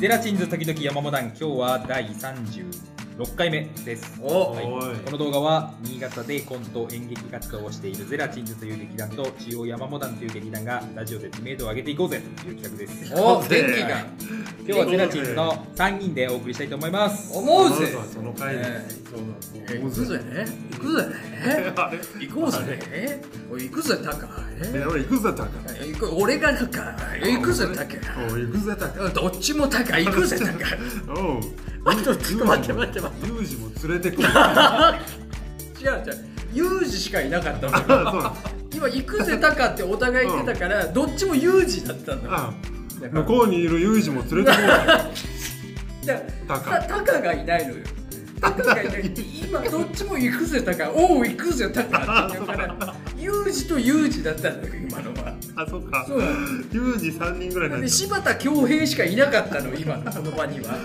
ゼラチンズ時々山モダン今日は第36回目です。おはい。おい。この動画は新潟でコント演劇活動をしているゼラチンズという劇団と中央山モダンという劇団がラジオで知名度を上げていこうぜという企画です。お元気が。今日はゼラチンズの3人でお送りしたいと思います。思うぜ。その回で。う行くぜ。行くぜ。あれ？行こうぜ。おい行くぜタカ。え俺行くぜタカ。え行く俺がタカ。行くぜタカ。行くぜタカ。どっちもタカ。行くぜタカ ちょっと待って待って待って。ユージも連れてくる。違う違う。ユージしかいなかったの。そう今行くぜタカって。お互い言ってたからどっちもユージだったんだ。あ向こうにいるユージも連れてこうじゃタあタタカがいないのよタカがいない今どっちも行くぜタカおう行くぜタカって言うからユージとユージだったんだよ今のは。あそっか。そう。ユージ3人ぐらいなんだ。で柴田恭平しかいなかったの今のこの場には。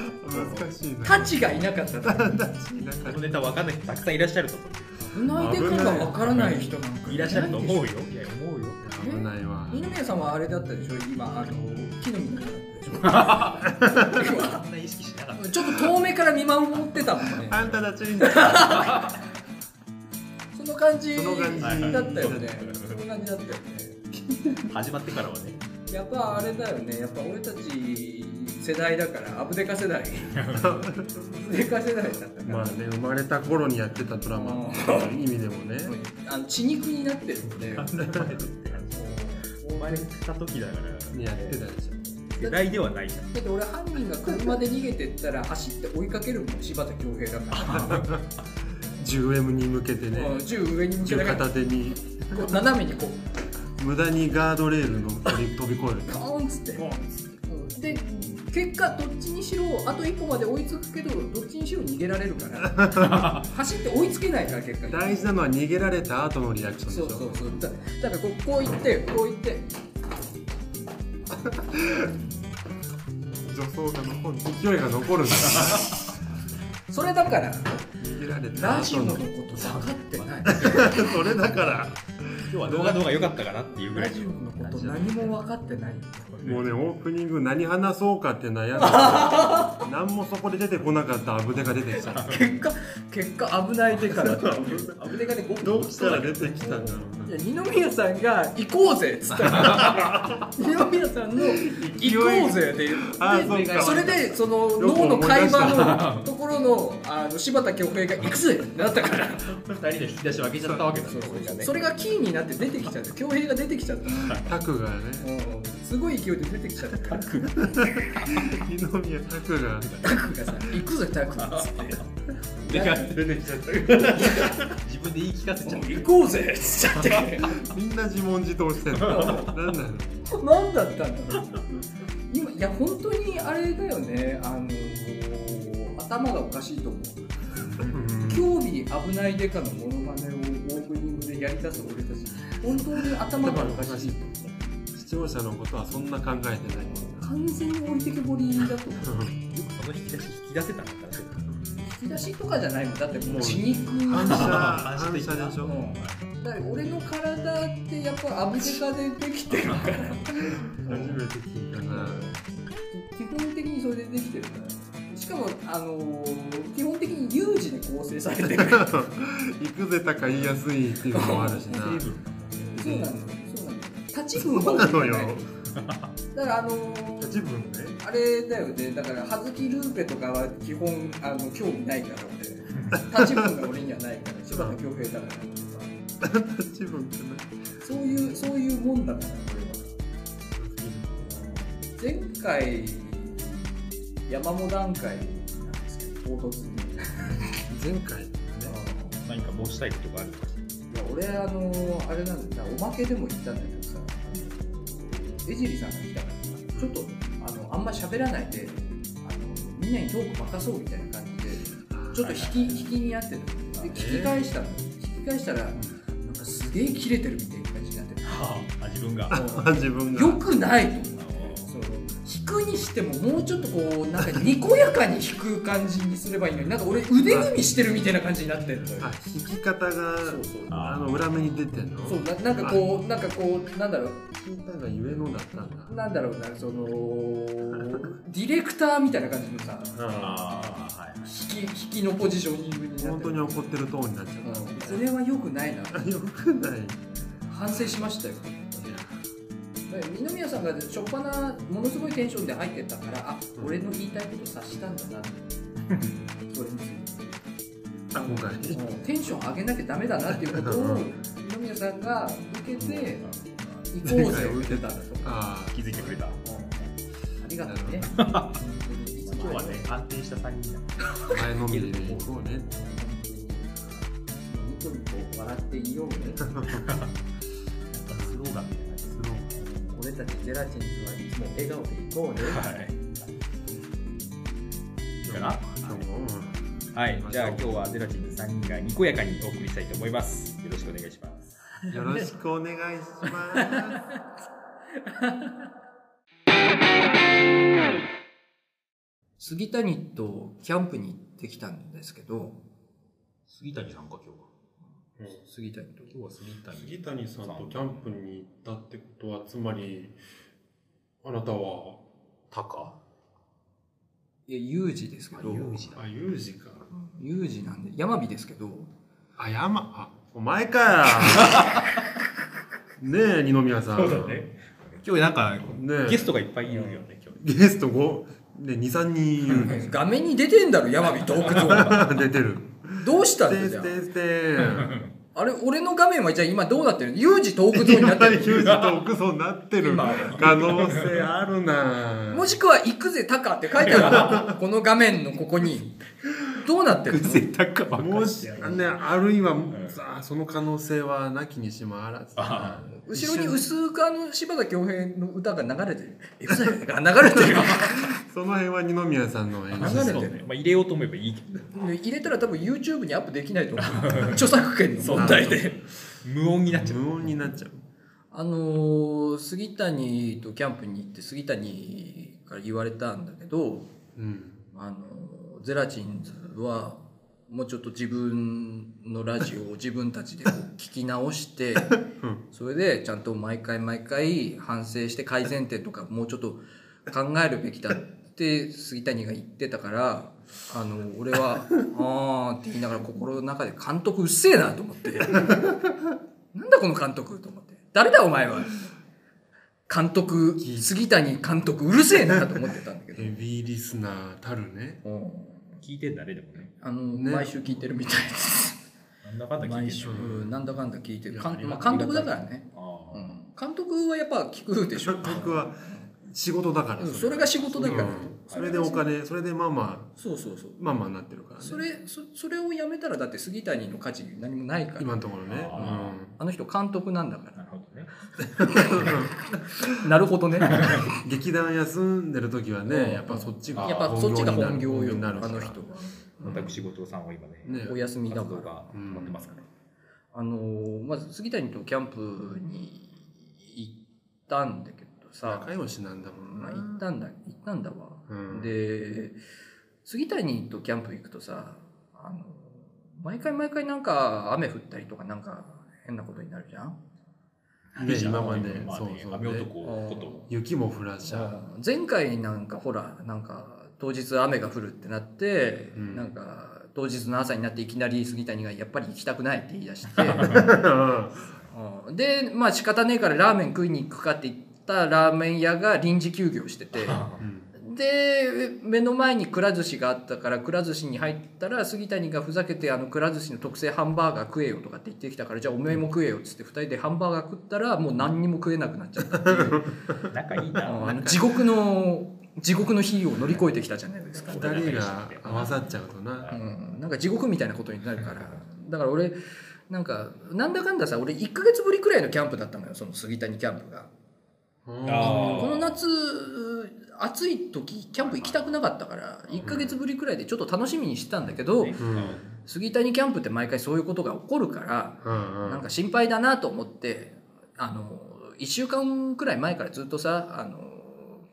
難しいな。タチがいなかったの。なんかこのネタわかんない人たくさんいらっしゃると思う。危ないでかがわからない人なんかいらっしゃると思うよ。いや思うよ危ないわ。二宮さんはあれだったでしょ？今あの木の実だったでしょ？ちょっと遠目から見守ってたもんね。あんたたちにその感じその感じだったよね。その感じだったよね。始まってからはね。やっぱあれだよね。やっぱ俺たち世代だからアブデカ世代。アブデカ世代だったから、まあね生まれた頃にやってたドラマ。っていう。意味でもね。あの血肉になってるので生まれた時だから。やってたでし世代ではないじゃん。だって俺犯人が車で逃げてったら走って追いかけるもん柴田恭平だから。ょ 10M に向けてね。うん銃上に向け銃ながら片手に。こう斜めにこう。無駄にガードレールの飛び飛び越える。カーンっつって。うん。で結果どっちにしろあと一歩まで追いつくけどどっちにしろ逃げられるから。走って追いつけないから結果大事なのは逃げられた後のリアクションでしょ。そうそうそう。だだからこうこう言ってこう言って 助走が残る勢いが残るんだ それだから。逃げられたラジオのこと分かってない。それだから。今日は動画の方が良かったかなっていうぐらいラジオのこと何も分かってないもうねオープニング何話そうかって悩んで 何もそこで出てこなかったアブデが出てきた。結果結果危ないでから。アブデカで5どうしたら出てきたんだろういや二宮さんが行こうぜっつった。ら 二宮さんの行こうぜであでそうか。それでその脳の会話のところのあの柴田恭平が行くぜってなったから。二人で引き出しを開けちゃったわけだ。そうそう。それがキーになって出てきちゃった恭平が出てきちゃった。タクがね。うんすごい勢いで出てきちゃった。から 二宮タクが。タクがさ「行くぜタク」っつって出てきちゃった自分で言い聞かせちゃう行こうぜっつっちゃって。みんな自問自答してんの。何なの何だったんだろう。今いや本当にあれだよね。あのー頭がおかしいと思う。興味危ないデカのモノマネをオープニングでやりだす俺たち本当に頭がおかしい視聴者のことはそん。な考えてない完全に置いてけぼりだと思うよくその引き出し引き出せたん。だから引き出しとかじゃないもん。だってもう血肉反射反射でしょうん。だから俺の体ってやっぱアブデカでできてるから初めて聞いたな基本的にそれでできてるからしかもあのー基本的に有事で構成されてる行くぜたか言いやすいっていうのもあるしなそうなのそうなの立ち分そうなの。よだからあのー自分ね。あれだよね。だから葉月ルーペとかは基本あの興味ないから俺。立ち分が俺にはないから柴田恭平だから自分ってね。そういうそういうもんだから俺は。前回山モ段階なんですけど唐突に。前回ね。何か申したいことがあるいや俺あのあれなんだおまけでも言ったんだけどさ。江尻さんが来たからちょっとあのあんま喋らないであのみんなにトーク任そうみたいな感じでちょっと引き引きにやってるで聞き返したの。聞き返したらなんかすげえキレてるみたいな感じになってるあ自分が。自分が。う よくないとしてももうちょっとこうなんかにこやかに弾く感じにすればいいのになんか俺腕組みしてるみたいな感じになってんのよ。あ弾き方がそうそう。あの裏目に出てんの？そうななんかこうなんかこうなんだろう。弾いたがゆえのだったんだ。なんだろうなそのディレクターみたいな感じのさああはい引き引きのポジショニングになってる。本当に怒ってるトーンになっちゃうん。それは良くないな。うよくない。反省しましたよ二宮さんが初っ端なものすごいテンションで入ってったからあ俺の言いたいこと察したんだなって。それについてあ今回テンション上げなきゃダメだなっていうことを二宮さんが受けて行こうぜ浮いてたと。かあ気づいてくれた。ありがとうね。今日はね安定した3人だ。あ前のめりで行こうね。ニコニコ笑っていようね。スローガン俺たちゼラチンズはいつも笑顔でいこうね。はい。いいかな？はい。じゃあ今日はゼラチンズ3人がにこやかにお送りしたいと思います。よろしくお願いします。よろしくお願いします。杉谷とキャンプに行ってきたんですけど。杉谷さんか今日は杉谷と今日は杉谷。杉谷さんとキャンプに行ったってことはつまりあなたはタカいや有事ですけど有事だあユージか。有事なんで山火ですけど。あ山？あお前か。ねえ二宮さん。今日なんかねえ。ゲストがいっぱいいるよね今日。ゲスト5ね23人いる。んです画面に出てんだろ山火洞窟は。出てるどうしたんだよステステあ。れ俺の画面はじゃあ今どうなってる？有事洞窟になってる。ユージとクソになってる今。可能性あるな。もしくは「行くぜタカ」って書いてある。この画面のここに。どうなってるの？タカばっもしねあるいはさあその可能性はなきにしもあらずあ後ろに薄くあの柴田恭平の歌が流れてる「行くぜ」が流れてるその辺は二宮さんの演れてるまあ入れようと思えばいいけどで入れたら多分 YouTube にアップできないと思う。著作権の。問題で無音になっちゃう。無音になっちゃう。あのー杉谷とキャンプに行って杉谷から言われたんだけどうん。あのゼラチンズはもうちょっと自分のラジオを 自分たちでこう聞き直してそれでちゃんと毎回毎回反省して改善点とかもうちょっと考えるべきだって杉谷が言ってたからあの俺は「あー」って言いながら心の中で「監督うっせえな」と思って「なんだこの監督」と思って「誰だお前は」監督杉谷監督うるせえなと思ってたんだけど。ヘビーリスナーたるね。うん。聞いてんだねでもね。あの、ね。毎週聞いてるみたいです。なんだかんだ聞いなんだかんだ聞いてる。まあ、監督だからね。監督はやっぱ聞くでしょ。僕は仕事だからうんそれが仕事だから。うんそれでお金それでまあまあそうそうそう。まあまあなってるからねそれそそれをやめたらだって杉谷の価値何もないから。今のところねああの人監督なんだかなるほどねら。なるほどね。やうん劇団休んでる時はうんねやっぱそっちがっぱそっちが本業よになるからあの人は。私後藤さんは今ねねお休みだ活動から。が止まってますからあのーまず杉谷とキャンプに行ったんだけどさ。仲良しなんだもんまあ、な行ったんだ行ったんだわ、うん。で杉谷とキャンプ行くとさあの毎回毎回なんか雨降ったりとかなんか変なことになるじゃん？ね今まで。まあそうそう。ね雨男ねこと雪も降らしちゃう前回なんかほらなんか当日雨が降るってなって、うん。なんか当日の朝になっていきなり杉谷がやっぱり行きたくないって言い出して。うん。でまあ仕方ねえからラーメン食いに行くかって言ったラーメン屋が臨時休業してて。うん。で目の前にくら寿司があったからくら寿司に入ったら杉谷がふざけてあのくら寿司の特製ハンバーガー食えよとかって言ってきたからじゃあおめえも食えよっつって2人でハンバーガー食ったらもう何にも食えなくなっちゃったっていう。仲いいな。あの地獄の地獄の日を乗り越えてきたじゃないですか、二人が合わさっちゃうとな。うん、なんか地獄みたいなことになるから。だから俺なんかなんだかんださ俺1ヶ月ぶりくらいのキャンプだったのよその杉谷キャンプがこの夏暑い時キャンプ行きたくなかったから1ヶ月ぶりくらいでちょっと楽しみにしてたんだけど、ねうん。杉谷キャンプって毎回そういうことが起こるから、うんうん。なんか心配だなと思ってあの1週間くらい前からずっとさあの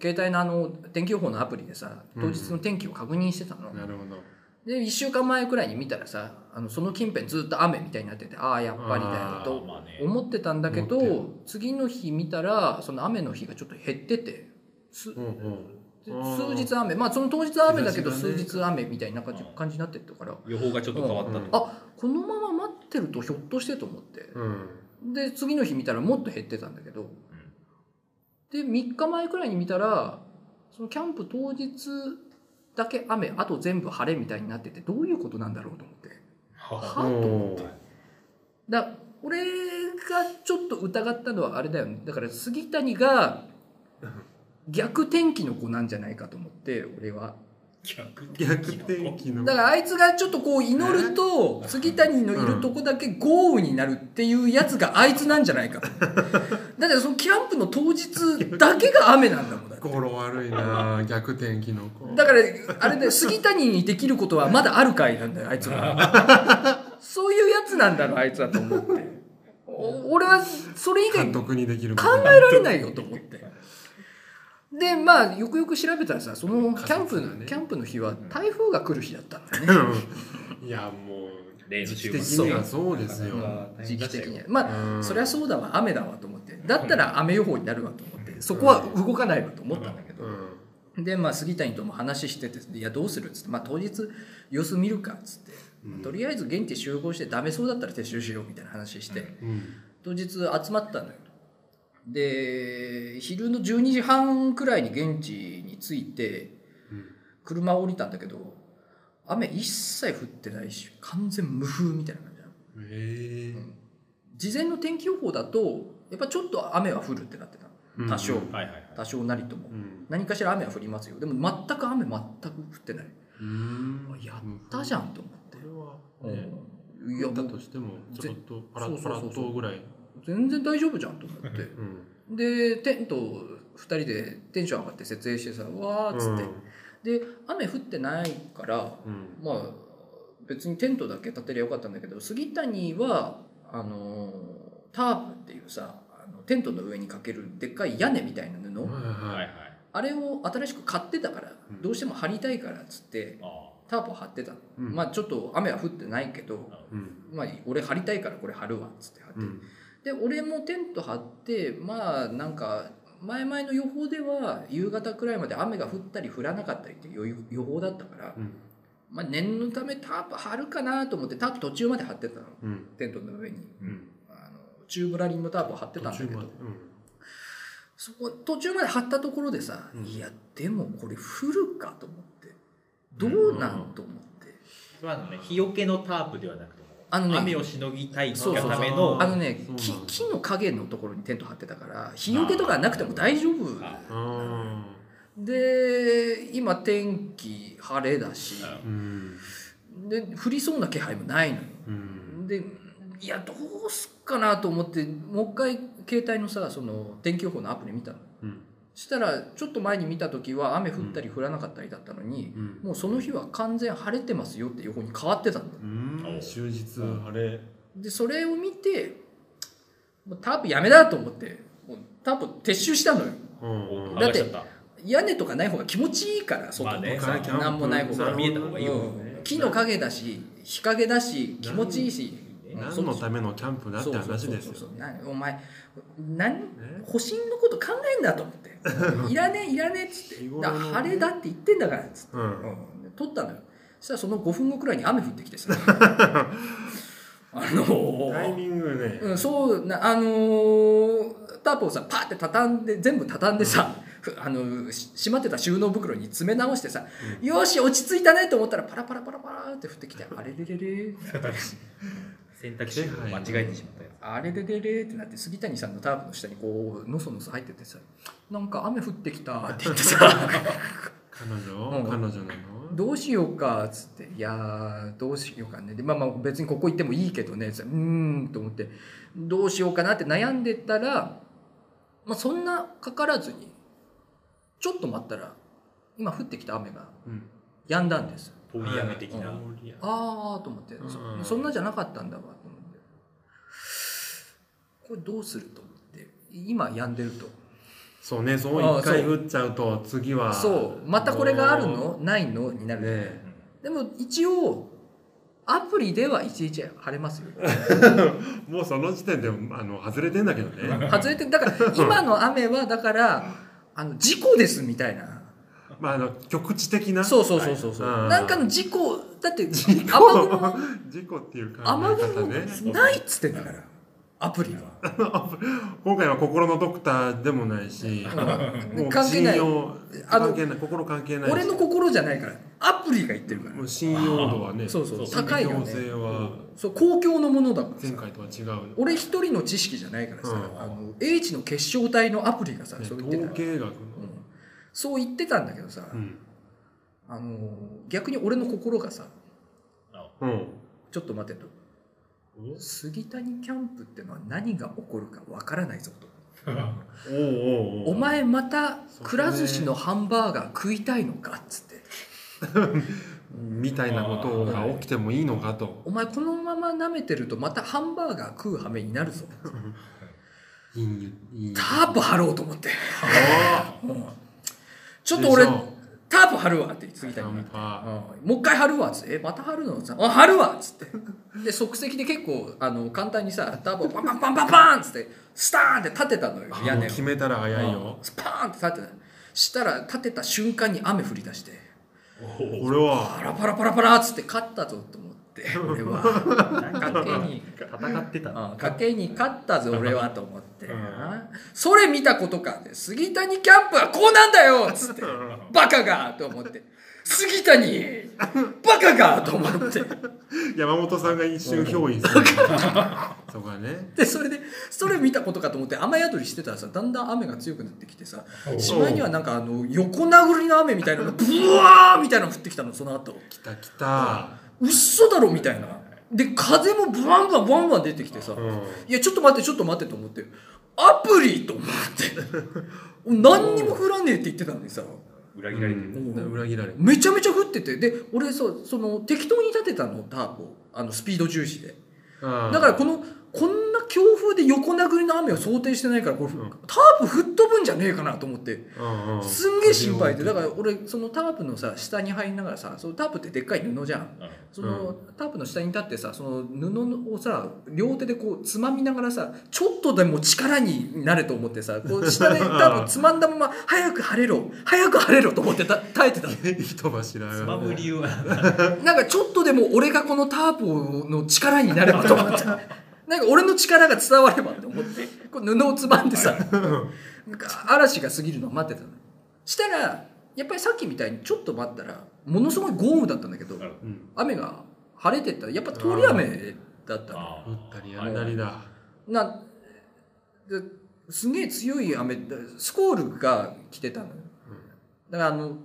携帯のあの天気予報のアプリでさ当日の天気を確認してたの、なるほどで1週間前くらいに見たらさあのその近辺ずっと雨みたいになっててああやっぱりだよあと思ってたんだけど、思って次の日見たらその雨の日がちょっと減っててすうんうん。数日雨まあその当日は雨だけど数日雨みたいな感じ感じになってったから。予報がちょっと変わったと、うん。あこのまま待ってるとひょっとしてと思って。うん。で次の日見たらもっと減ってたんだけど。で3日前くらいに見たらそのキャンプ当日だけ雨あと全部晴れみたいになっててどういうことなんだろうと思って。ははと思って。だ俺がちょっと疑ったのはあれだよね。だから杉谷が逆天気の子なんじゃないかと思って俺は逆逆天気の。だからあいつがちょっとこう祈ると杉谷のいるとこだけ豪雨になるっていうやつがあいつなんじゃないかと。だってそのキャンプの当日だけが雨なんだもんだって。語呂悪いな逆天気の子だからあれで杉谷にできることはまだあるかいなんだよあいつは。そういうやつなんだろあいつはと思って。お俺はそれ以外考えられないよと思ってでまあよくよく調べたらさそのキャンプ、仮説がねキャンプの日は台風が来る日だったんだよね。うん。いやもう例の週時期末的に。はそうですよ。時期的には。まあうん。そりゃそうだわ雨だわと思って。だったら雨予報になるわと思ってそこは動かないわと思ったんだけど、うん。でまあ杉谷とも話してて「いやどうする?」っつって「まあ当日様子見るか」っつって、うん。とりあえず現地集合してダメそうだったら撤収しようみたいな話して、うん。当日集まったのよで昼の12時半くらいに現地に着いてうん。車を降りたんだけど雨一切降ってないし完全無風みたいな感じなの。へえ事前の天気予報だとやっぱちょっと雨は降るってなってたの。多少、うんはいはいはい。多少なりとも。うん。何かしら雨は降りますよ。でも全く雨全く降ってない。うん。やったじゃんと思って。ねうん。いやだとしてもちょっとパラそうパラッとぐらい全然大丈夫じゃんと思って。うん。でテント2人でテンション上がって設営してさわーっつって、で雨降ってないからうん。まあ別にテントだけ立てりゃよかったんだけど杉谷はあのタープっていうさあのテントの上にかけるでっかい屋根みたいな布、うんはい。はいあれを新しく買ってたからうん。どうしても貼りたいからっつってあタープを貼ってたの、うん。まあちょっと雨は降ってないけど、うん。まあ、俺貼りたいからこれ貼るわっつって貼って、うんで俺もテント張ってまあなんか前々の予報では夕方くらいまで雨が降ったり降らなかったりっていう予報だったから、うん。まあ、念のためタープ張るかなと思ってタープ途中まで張ってたの。うん。テントの上に。うん。あのチューブラリンのタープを張ってたんだけど。途中まで。そこ途中まで張ったところでさ、うん。いやでもこれ降るかと思って。どうなんと思って、それはあのね日よけのタープではなくてあのね雨をしのぎたいがためのあのね木木の影のところにテント張ってたから日よけとかなくても大丈夫。で今天気晴れだし。うん。で降りそうな気配もないのよ。うん。でいやどうすっかなと思ってもう一回携帯のさその天気予報のアプリ見たの。うんしたらちょっと前に見た時は雨降ったり降らなかったりだったのに、うん。もうその日は完全晴れてますよって予報に変わってたん。だよう。ん終日晴れ。でそれを見てもうタープやめだと思ってもうタープ撤収したのよ。うん。うんだって屋根とかない方が気持ちいいから外まあね。何もない方が。見えた方がいいもんね。うん。木の陰だし日陰だし気持ちいいし。うん。何のためのキャンプだって話ですよ。お前何？ね保身のこと考えんだと思って いらねえいらねえっつって。だ晴れだって言ってんだからっつって、うん。うん。で撮ったのよ。そしたらその5分後くらいに雨降ってきてさ。あのータイミングね。うん、そうなあのータープをさパーって畳んで全部畳んでさ、ふあのーし閉まってた収納袋に詰め直してさ、よし落ち着いたねと思ったらパラパラパラパラって降ってきてあれれれれ選択肢を間違えてしまった。やあれれれれってなって杉谷さんのタープの下にこうのそのそ入っててさなんか雨降ってきた。っ て言ってさ彼女？うん彼女なの？どうしようかっつって「いやーどうしようかね」でまあまあ別にここ行ってもいいけどね。つってうーんと思って。どうしようかなって悩んでたら、まあ、そんなかからずにちょっと待ったら今降ってきた雨がうん。止んだんです。つ通り雨的な。うん。ああと思って、うん。そそんなじゃなかったんだわこれどうすると思って今止んでると。そうねそうああ一回降っちゃうと次はそう。またこれがあるの？ないの？になる、ねでも一応アプリではいちいち晴れますよ。もうその時点であの外れてんだけどね。外れてだから今の雨はだからあの事故ですみたいな。まああの局地的な。そうそうそうそうそう、はい。なんかの事故だって雨事雲事故っていう考え雨方雲ねないっつってんだからアプリは。今回は心のドクターでもないし関係ない。関係ない。心関係ないし。俺の心じゃないから。アプリが言ってるから。信用度はねそうそうそう。高いよね。そう公共のものだから前さ回とは違う俺一人の知識じゃないからさ、うん。あの英知の結晶体のアプリがさ、ねそう言ってた。統計学の。うん。そう言ってたんだけどさ、うん。あの逆に俺の心がさうん。ちょっと待てと杉谷キャンプってのは何が起こるかわからないぞと。おうおうおう。お前またくら寿司のハンバーガー食いたいのかっつって。みたいなことが起きてもいいのかと。お前このまま舐めてるとまたハンバーガー食う羽目になるぞ。いいタープ張ろうと思って。あ。うん。ちょっと俺タープ張るわって杉谷にキャンパうん。もう一回貼るわっつって「えまた貼るの?」あ貼るわ」っつって。で即席で結構あの簡単にさタープをパンパンパンパンパンっつってスターンって立てたのよー屋根を。決めたら早いよ。スパーンって立てた。したら立てた瞬間に雨降り出して。俺は。パラパラパラパラっつって勝ったぞと思って俺は。賭けに戦ってた。あ賭けに勝ったぞ俺はと思って、それ見たことかって杉谷キャンプはこうなんだよっつってバカがと思って。杉谷バカがと思って。山本さんが一瞬憑依する。そこはね。でそれでそれ見たことかと思って雨宿りしてたらさだんだん雨が強くなってきてさしまいにはなんかあの横殴りの雨みたいなのがブワーみたいなの降ってきたのその後。来た来たうっそだろみたいな。で風もブワンバンバンバン出てきてさ、うん。いやちょっと待ってちょっと待ってと思って。アプリと思って。何にも降らねえって言ってたのにさ。裏切られてる。うん。裏切られめちゃめちゃ降ってて。で俺そうその適当に立てたのタープをあのスピード重視で。ただからこのこんな強風で横殴りの雨を想定してないからこれ、ん。タープ吹っ飛ぶんじゃねえかなと思って。らすんげえ心配で。だから俺そのタープのさ下に入りながらさそのタープってでっかい布じゃん。その、タープの下に立ってさその布をさ両手でこうつまみながらさちょっとでも力になれと思ってさこう 下でタープつまんだまま早く晴れろ。早く晴れろと思ってた耐えてたの。人柱つまむ理由は。なんかちょっとでも俺がこのタープの力になればと思ってなんか俺の力が伝わればと思ってこう布をつまんでさなんか嵐が過ぎるのを待ってたの。したらやっぱりさっきみたいにちょっと待ったらものすごい豪雨だったんだけど雨が晴れてったらやっぱ通り雨だったの。あ打ったりやんだ。りだなですげえ強い雨スコールが来てたの。よだからあの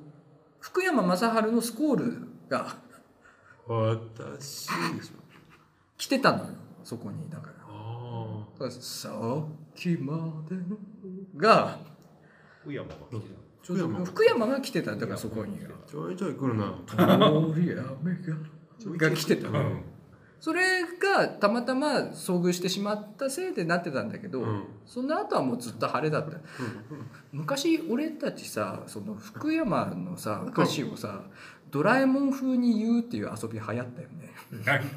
福山雅治のスコールが私。来てたのよそこにだから。あさっきまでのが福山が来てちょっと福山。福山が来てたんだからそこに。あちょいちょい来るな。がが来てた。それがたまたま遭遇してしまったせいでなってたんだけど、うん。その後はもうずっと晴れだった。昔俺たちさその福山のさ歌詞をさドラえもん風に言うっていう遊び流行ったよね。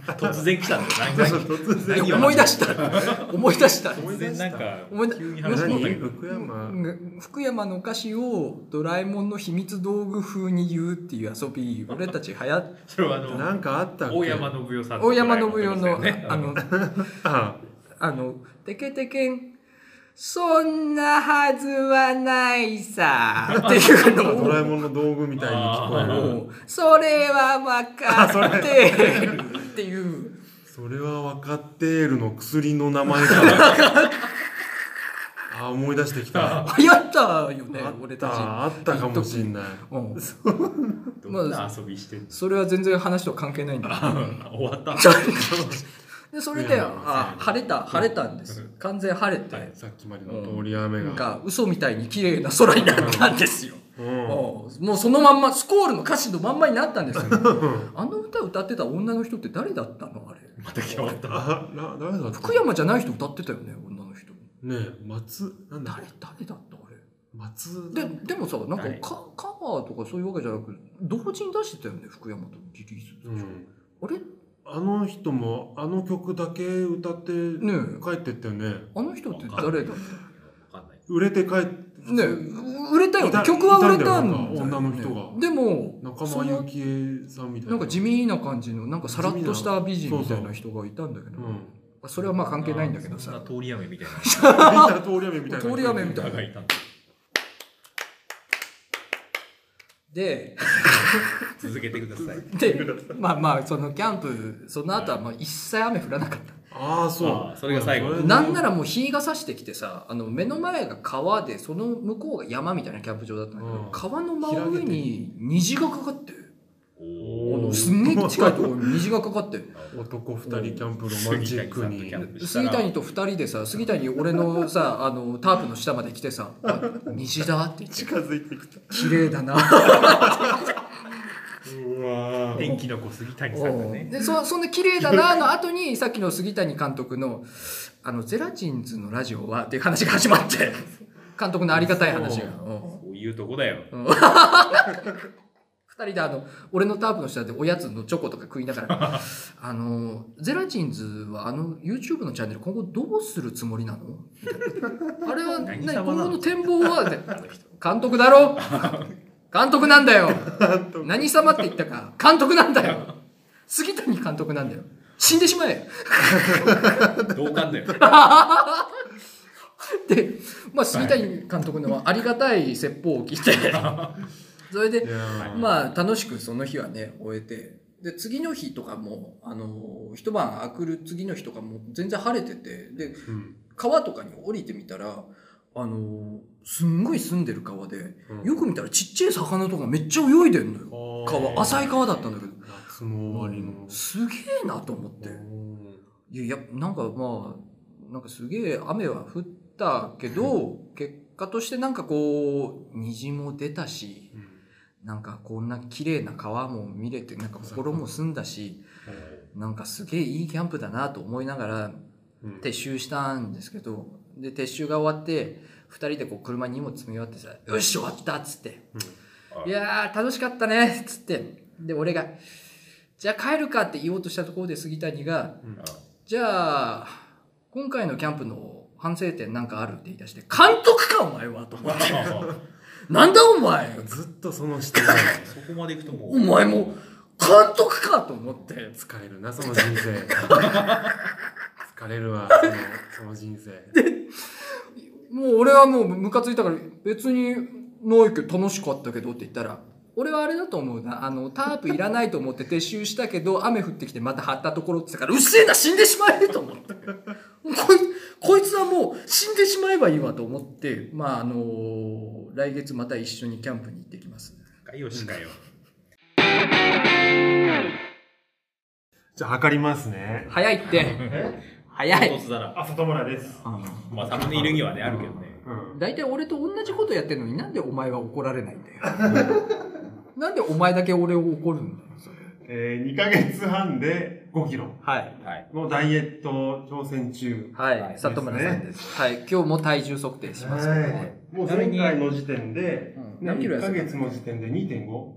突然来たんだよ何？突然。思い出した。思い出した。突然なんか思い出福山。うん。福山の歌詞をドラえもんの秘密道具風に言うっていう遊び俺たち流行っそれはあのなんかあったっけ？大山信代さん大山信代のねあの ああ。の「てけてけんそんなはずはないさ」っていうのをドラえもんの道具みたいに聞こえる。それは分かって。るっていう。それは分かっているの薬の名前か あ思い出してきた。流行ったよね俺たち。たあったかもしんない。うん。どんな遊びしてそれは全然話と関係ないんだ終わったでそれであ晴れた晴れたんです。完全晴れて。さっきまでの通り雨が。なんか嘘みたいに綺麗な空になったんですよ。うん。もうそのまんまスコールの歌詞のまんまになったんですよ。あの歌歌ってた女の人って誰だったの？あれ。また変わった。あ な誰だった福山じゃない人歌ってたよね女の人。ねえ松なんだ誰誰だった？あれ。初ででもさなんかはい。カカバーとかそういうわけじゃなく同時に出してたよね福山とリリース、うん。あれ？あの人もあの曲だけ歌ってね帰ってったよね。あの人って誰だ？わかんない。売れて帰ってね売れたよ曲は売れたんだ女の人が。でも仲その間由紀恵さんみたいな。なんか地味な感じのなんかさらっとした美人みたいな人がいたんだけど、うんそれはまあ関係ないんだけどさ。通り雨みたいな。通り雨みたいな。通り雨みたいながいたんだで 続けてください。でまあまあそのキャンプその後はまあ一切雨降らなかった。ああそう。それが最後。なんならもう日が差してきてさあの目の前が川でその向こうが山みたいなキャンプ場だったんだけど、うん。川の真上に虹がかかって。あすんげえ近いところに虹がかかって男二人キャンプロマンチックに。杉谷さんと二人でさ杉谷俺のさあのタープの下まで来てさ「あ虹だ」って言って。近づいてきた「綺麗だな」うわー。天気の子杉谷さんがね。でそそんな綺麗だなの後にさっきの杉谷監督の「あのゼラチンズのラジオは」っていう話が始まって。監督のありがたい話が。う。んそういうとこだよ。二人であの俺のタープの下でおやつのチョコとか食いながら あのゼラチンズはあの YouTube のチャンネル今後どうするつもりなの？あれは何今後の展望は監督だろ？監督なんだよ。何様って言ったか。監督なんだよ。杉谷監督なんだよ。死んでしまえ。同感だよ。で、まあ、杉谷監督のありがたい説法を聞いて それでまあ楽しくその日はね終えて。で次の日とかもあの一晩明くる次の日とかも全然晴れてて。でうん。川とかに降りてみたらあのすんごい澄んでる川でうん。よく見たらちっちゃい魚とかめっちゃ泳いでんのよ。川浅い川だったんだけど。夏の終わりの。すげえなと思って。いやいやなんかまあなんかすげえ雨は降ったけど結果としてなんかこう虹も出たしうんなんかこんな綺麗な川も見れてなんか心も澄んだしなんかすげえいいキャンプだなと思いながらうん。撤収したんですけどで撤収が終わって2人でこう車に荷物積み終わってさ「よし終わった」っつって「いやー楽しかったね」っつって。で俺が「じゃあ帰るか」って言おうとしたところで杉谷が「じゃあ今回のキャンプの反省点なんかある?」って言い出して「監督かお前は」と思って「なんだお前？ずっとその人が そこまで行くともおう。前もう監督か!」と思って。疲れるなその人生 疲れるわそのその人生もう俺はもうムカついたから別にないけど楽しかったけどって言ったら俺はあれだと思うなあのタープいらないと思って撤収したけど雨降ってきてまた張ったところって言ったからうっせえな死んでしまえと思ってこいこいつはもう死んでしまえばいいわと思ってまああの来月また一緒にキャンプに行ってきます。かよしかよ。じゃあ測りますね。早いって。早い。あ里村です。まあ、サムネイルにはね、あるけどね。うん大体俺と同じことやってるのになんでお前は怒られないんだよ。なんでお前だけ俺を怒るんだよそれえー、2ヶ月半で5キロはいはい。のダイエット挑戦中はい、はい里村さんです。はい、今日も体重測定しますけどね。もう前回の時点で、うんね、1何キロ痩せたヶ月の時点で2.5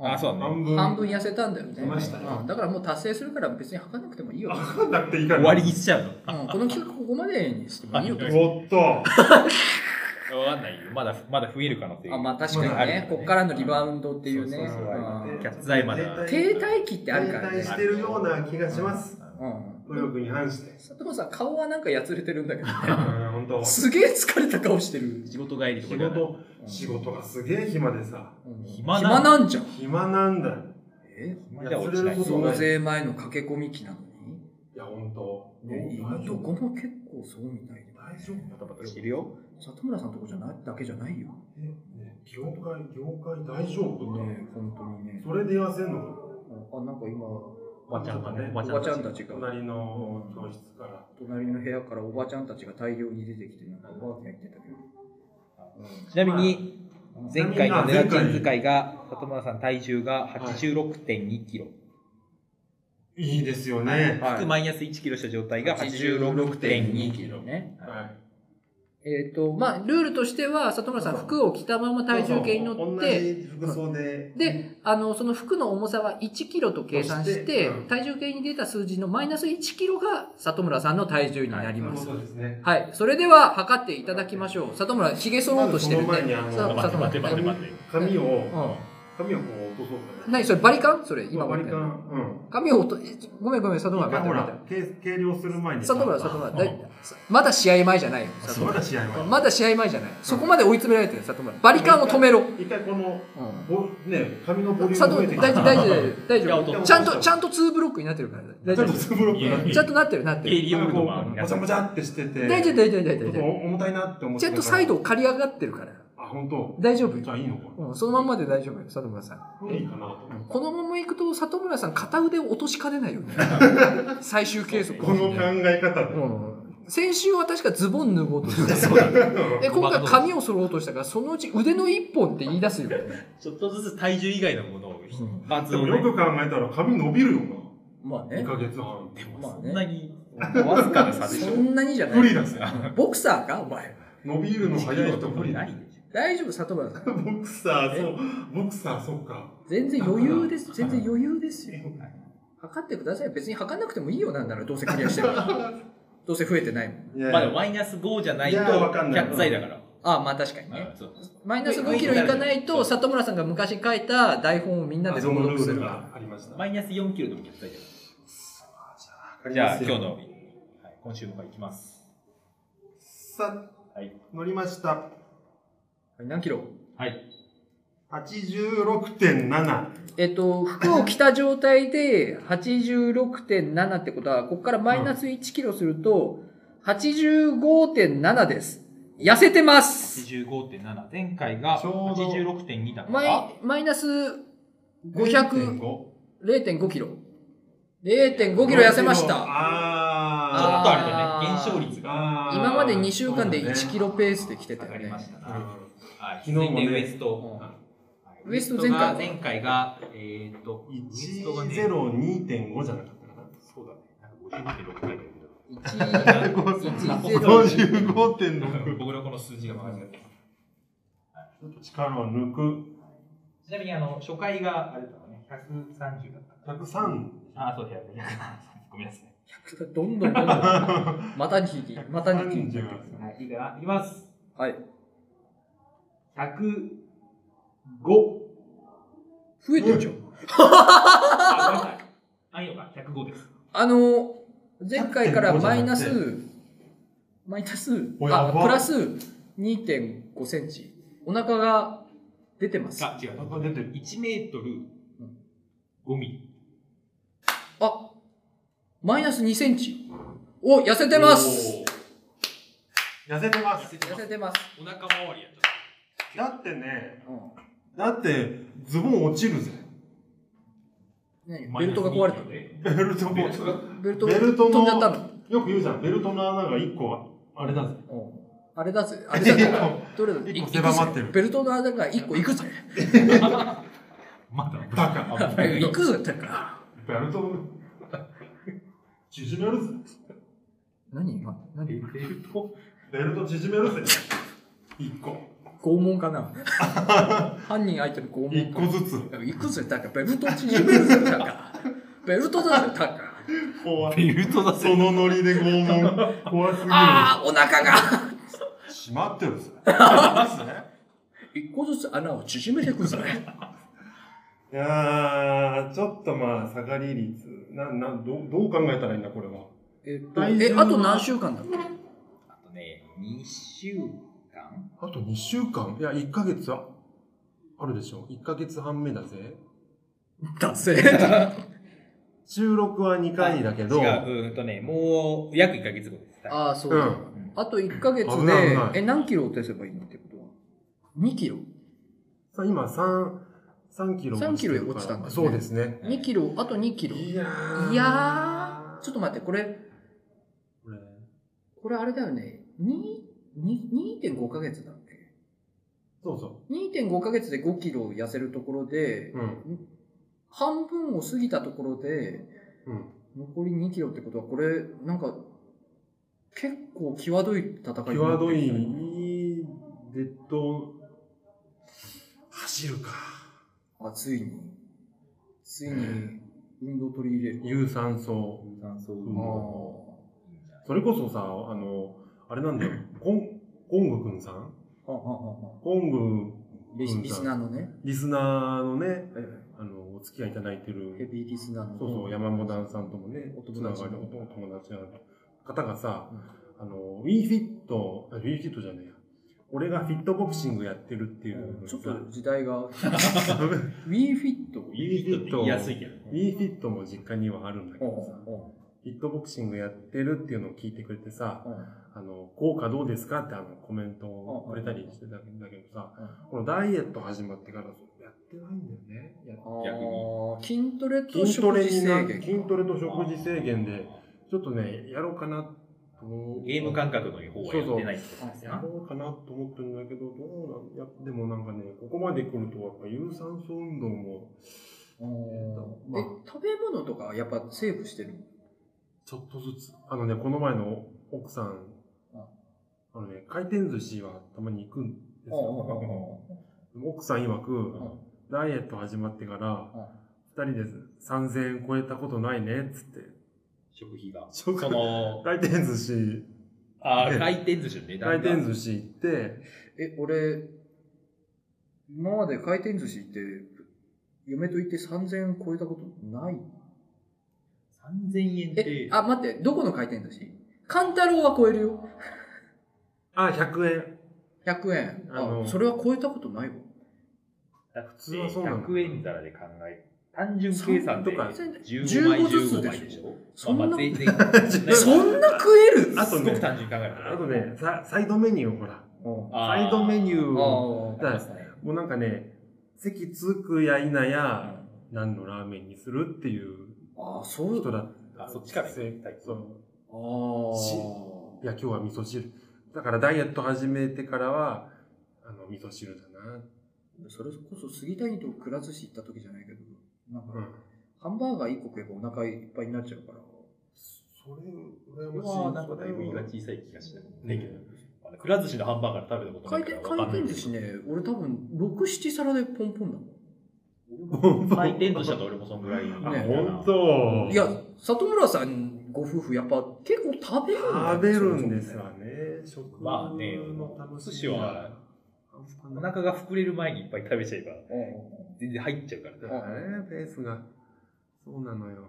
あ、そうだね。半分半分痩せたんだよね。痩せましたねうんだからもう達成するから別に測らなくてもいいよ。測んなくていいから終わりにしちゃうの？うん、この企画ここまでにしてもいいよ。おっと わかんないよ。まだ、まだ増える可能性。あまあ確かにあるよね、こっからのリバウンドっていうね。そうそうそううんキャッツアイまだ。停滞期ってあるからね停滞。してるような気がしますうん。努力に反して佐藤さん、顔はなんかやつれてるんだけどね。うん本当すげえ疲れた顔してる。仕事帰りとか仕事仕事がすげえ暇でさうん暇な暇なんじゃん。暇なんだよえ？じゃあ落ちないやつれることない増税前の駆け込み期なのに？いや本当ね、大丈夫どこも結構そうみたいで。大丈夫バタバタしてるよ。里村さんとこじゃないだけじゃないよ。えね業界業界大丈夫かね本当にね。それで痩せんのかあ、なんか今、おばちゃんがね。おおばちゃんたちが、隣の教室から隣の部屋からおばちゃんたちが大量に出てきて、なんかワーキャー言ってたけど。ちなみに、前回のネラチン使いが、里村さん体重が86.2キロ。いいですよねはいマイナス1キロした状態が86.2キロ。ね。はいえっ、と、まあ、ルールとしては、里村さん、服を着たまま体重計に乗って、服装で。で、あの、その服の重さは1キロと計算して、体重計に出た数字のマイナス1キロが里村さんの体重になります。そうですね。はい。それでは、測っていただきましょう。里村、髭剃ろうとしてるまずその前にあのさ待って里村待って待って待って。髪を、うん。髪をこうそ。何それ、バリカン？それ、今バリカン。うん。髪を落と、えごめんごめん、里村、待って待って。ら、計計量する前に。里村、里村、だまだ試合前じゃないよ。まだ試合前。まだ試合前じゃない。そこまで追い詰められてる、里村。バリカンを止めろ。一回この、うん。ぼね、髪のボリュー佐藤ム増えて大丈夫大丈夫大丈夫音ちゃんとちゃんと2ブロックになってるから大丈ちょっとツーブロックちゃんとなってるなってるゲイリーオールドマンこう皆さんもちゃもちゃってしてて。大丈夫大丈夫大丈夫大丈重たいなって思って。夫ちゃんとサイドを刈り上がってるからあ、本当？大丈夫じゃあいいのかうんそのまんまで大丈夫よ里村さんいいかな。このまま行くと里村さん片腕を落としかねないよね 最終計測この考え方で。うん先週は確かズボン脱ごうとした そう。で今回髪を剃ろうとしたからそのうち腕の一本って言い出すよね ちょっとずつ体重以外のものを、んパーツをねでもよく考えたら髪伸びるよまあな。2ヶ月半。でまあねもそんなに、わずかな差でしょ。そんなにじゃない不利だぜ。ボクサーかお前伸びるの早い人不利だ。ないでし大丈夫里村さんボクサー、そう。ボクサー、そうか。全然余裕です。全然余裕ですよ。測ってください。別に測んなくてもいいよ、なんならどうせクリアしてるから。どうせ増えてないもん。いやょ。まあでもマイナス5じゃないといやわかんない100歳だから。ああ、まあ確かにね。そうマイナス5キロいかないと、里村さんが昔書いた台本をみんなで朗そのル読するかールがありました。マイナス4キロでも100歳だかじら。じゃあ今日の、はい、今週もいきます。さはい。乗りました。ら。何キロ？はい。86.7。えっと、服を着た状態で86.7ってことは、ここからマイナス1キロすると、85.7です。痩せてます。85.7。前回がちょうど86.2だかマらイ。マイナス500、0.5 0.5キロ。0.5キロ痩せました。ちょっあとあれだね、減少率が今まで2週間で1キロ。ロペースで来てた下よね。がりましたな。うんはい。昨日もねウエスト。うんはいウエスト前回は前回が、えっと、ウエストがね、102.5じゃなかったかな。そうだね。なんか55.6書いてるけど。1 55.6。僕のこの数字が間違ってちょっと力を抜く。ちなみに、あの、初回が、あれだったね、130だった。103。あ、そうだよ、103。ごめんなさい。どんどんどんどん。またに聞いて、またに聞いて。はい、いいかな。いきます。はい。105。増えてるじゃん。あ、ごめんなさい。あ、いいのか、105です。あの、前回からマイナス、マイナス、あ、プラス2.5センチ。お腹が出てます。あ、違う。なんか出てる。1メートル5ミリ。あ、マイナス2センチ。お、痩せてます。痩せてます。痩せてます。お腹周りやっちゃっだってね、うんだって、ズボン落ちるぜ。ベルトが壊れたの？ベベルトも。ベルトベルトの飛んじゃったの？よく言うじゃん。ベルトの穴が1個は、あれだぜ。うんあれだぜ。あれだぜ。どれだ？一個い狭まってるベルトの間が1個いくぜ。まだ。バカ。いくぜってか。ベルト、縮めるぜ。何？今何？ベルトベルト縮めるぜ。1個。拷問かな 犯人相手の拷問1個ずつ。いくぜ、だからベルト縮めるぜ、だから。ベルトだぜ、だから。怖い。ベルトだそのノリで拷問。怖すぎる。ああ、お腹が閉まってるぜ。一個ずつ穴を縮めていくぜ。いやー、ちょっとまあ、下がり率。な、な、どう、どう考えたらいいんだ、これは。えっと、え、あと何週間だっけ？あとね、2週間あと2週間いや、1ヶ月はあるでしょ。1ヶ月半目だぜ。だぜ。収録は2回だけど、違う、うーんとね、もう約1ヶ月後です。ああ、そうだ。うんあと1ヶ月危ないで危ない、え、何キロ落とせばいいのってことは ?2 キロさ今3、3キロ3キロ落ちたんだねそうですね。?2 キロ、あと2キロ。いやー。いやー、ちょっと待って、これ、これこれあれだよね。2、2 2.5ヶ月だっけ？そうそ ?2.5 ヶ月で5キロ痩せるところで、う。うん。半分を過ぎたところで、うん。残り2キロってことは、これ、なんか、結構際どい戦いになって際どい、デッド、走るか。あ、ついに。ついに、運動取り入れる。有酸素。酸素運あ動あ。それこそさ、あの、あれなんだよ。コン、コングくんさん？はあはあはあコングリスリスナーのね、リスナーのね、えあの、お付き合いいただいてヘる、ビーリスナーの。そうそう、山本ダンさんともね、お友達つながりお友達の方がさ、うん。あの、ウィーフィット、あウィーフィットじゃねえや。俺がフィットボクシングやってるっていうのにさちょっと時代が、ウィーフィット？ウィーフィット。って言いやすいけどウィーフィットも実家にはあるんだけうんどさ、フィットボクシングやってるっていうのを聞いてくれてさ、うん。うんあの、効果どうですかってあのコメントをくれたりしてたんだけどさ、このダイエット始まってからやってないんだよね。や逆に。筋トレと筋トレ食事制限。筋トレと食事制限で、ちょっとね、やろうかな。ゲーム感覚の方はやってないってことですよやろうかなと思ってるんだけど、どうなんやでもなんかね、ここまで来ると、やっぱ有酸素運動も、まあ。え、食べ物とかやっぱセーブしてるちょっとずつ。あのね、この前の奥さん、あのね、回転寿司はたまに行くんですよ。奥さん曰く、ダイエット始まってから、二人で3000円超えたことないね、っつって。食費が。食その、回転寿司、あー回転寿司の値段が。回転寿司行って、え、俺、今まで回転寿司行って、嫁と行って3000円超えたことない3000円ってえ、、あ、待って、どこの回転寿司？カンタロウは超えるよ。あ、100円。100円。あのあ、それは超えたことないわ。普通はそうなの。100円皿で考え、単純計算でとか15枚15ずつ15でしょ？枚でしょそんなまあまあ全然、そんな食える？あとねすごく単純に考えるとあとね、ササイドメニュー、ほら。サイドメニュー。を、もうなんかね、席つくや否や、何のラーメンにするっていうあ、そういう。人だあそっちから行くせタイプそう。あしいや、今日は味噌汁。だからダイエット始めてからは、あの、味噌汁だな。それこそ杉谷とくら寿司行った時じゃないけど、なんか、うん。ハンバーガー1個食えばお腹いっぱいになっちゃうから。それ、羨ましい。はなんかだいぶ胃が小さい気がしてないけど、あのくら寿司のハンバーガー食べたことないからわかんないけど回転寿司ね、俺多分6、7皿でポンポンだもん。回転寿司だと俺もそんぐらい。あ、ね本当いや、里村さんご夫婦やっぱ結構食べる食べるんですわね。食まあね寿司はお腹が膨れる前にいっぱい食べちゃえば、全然入っちゃうからね。ペースが。そうなのよ。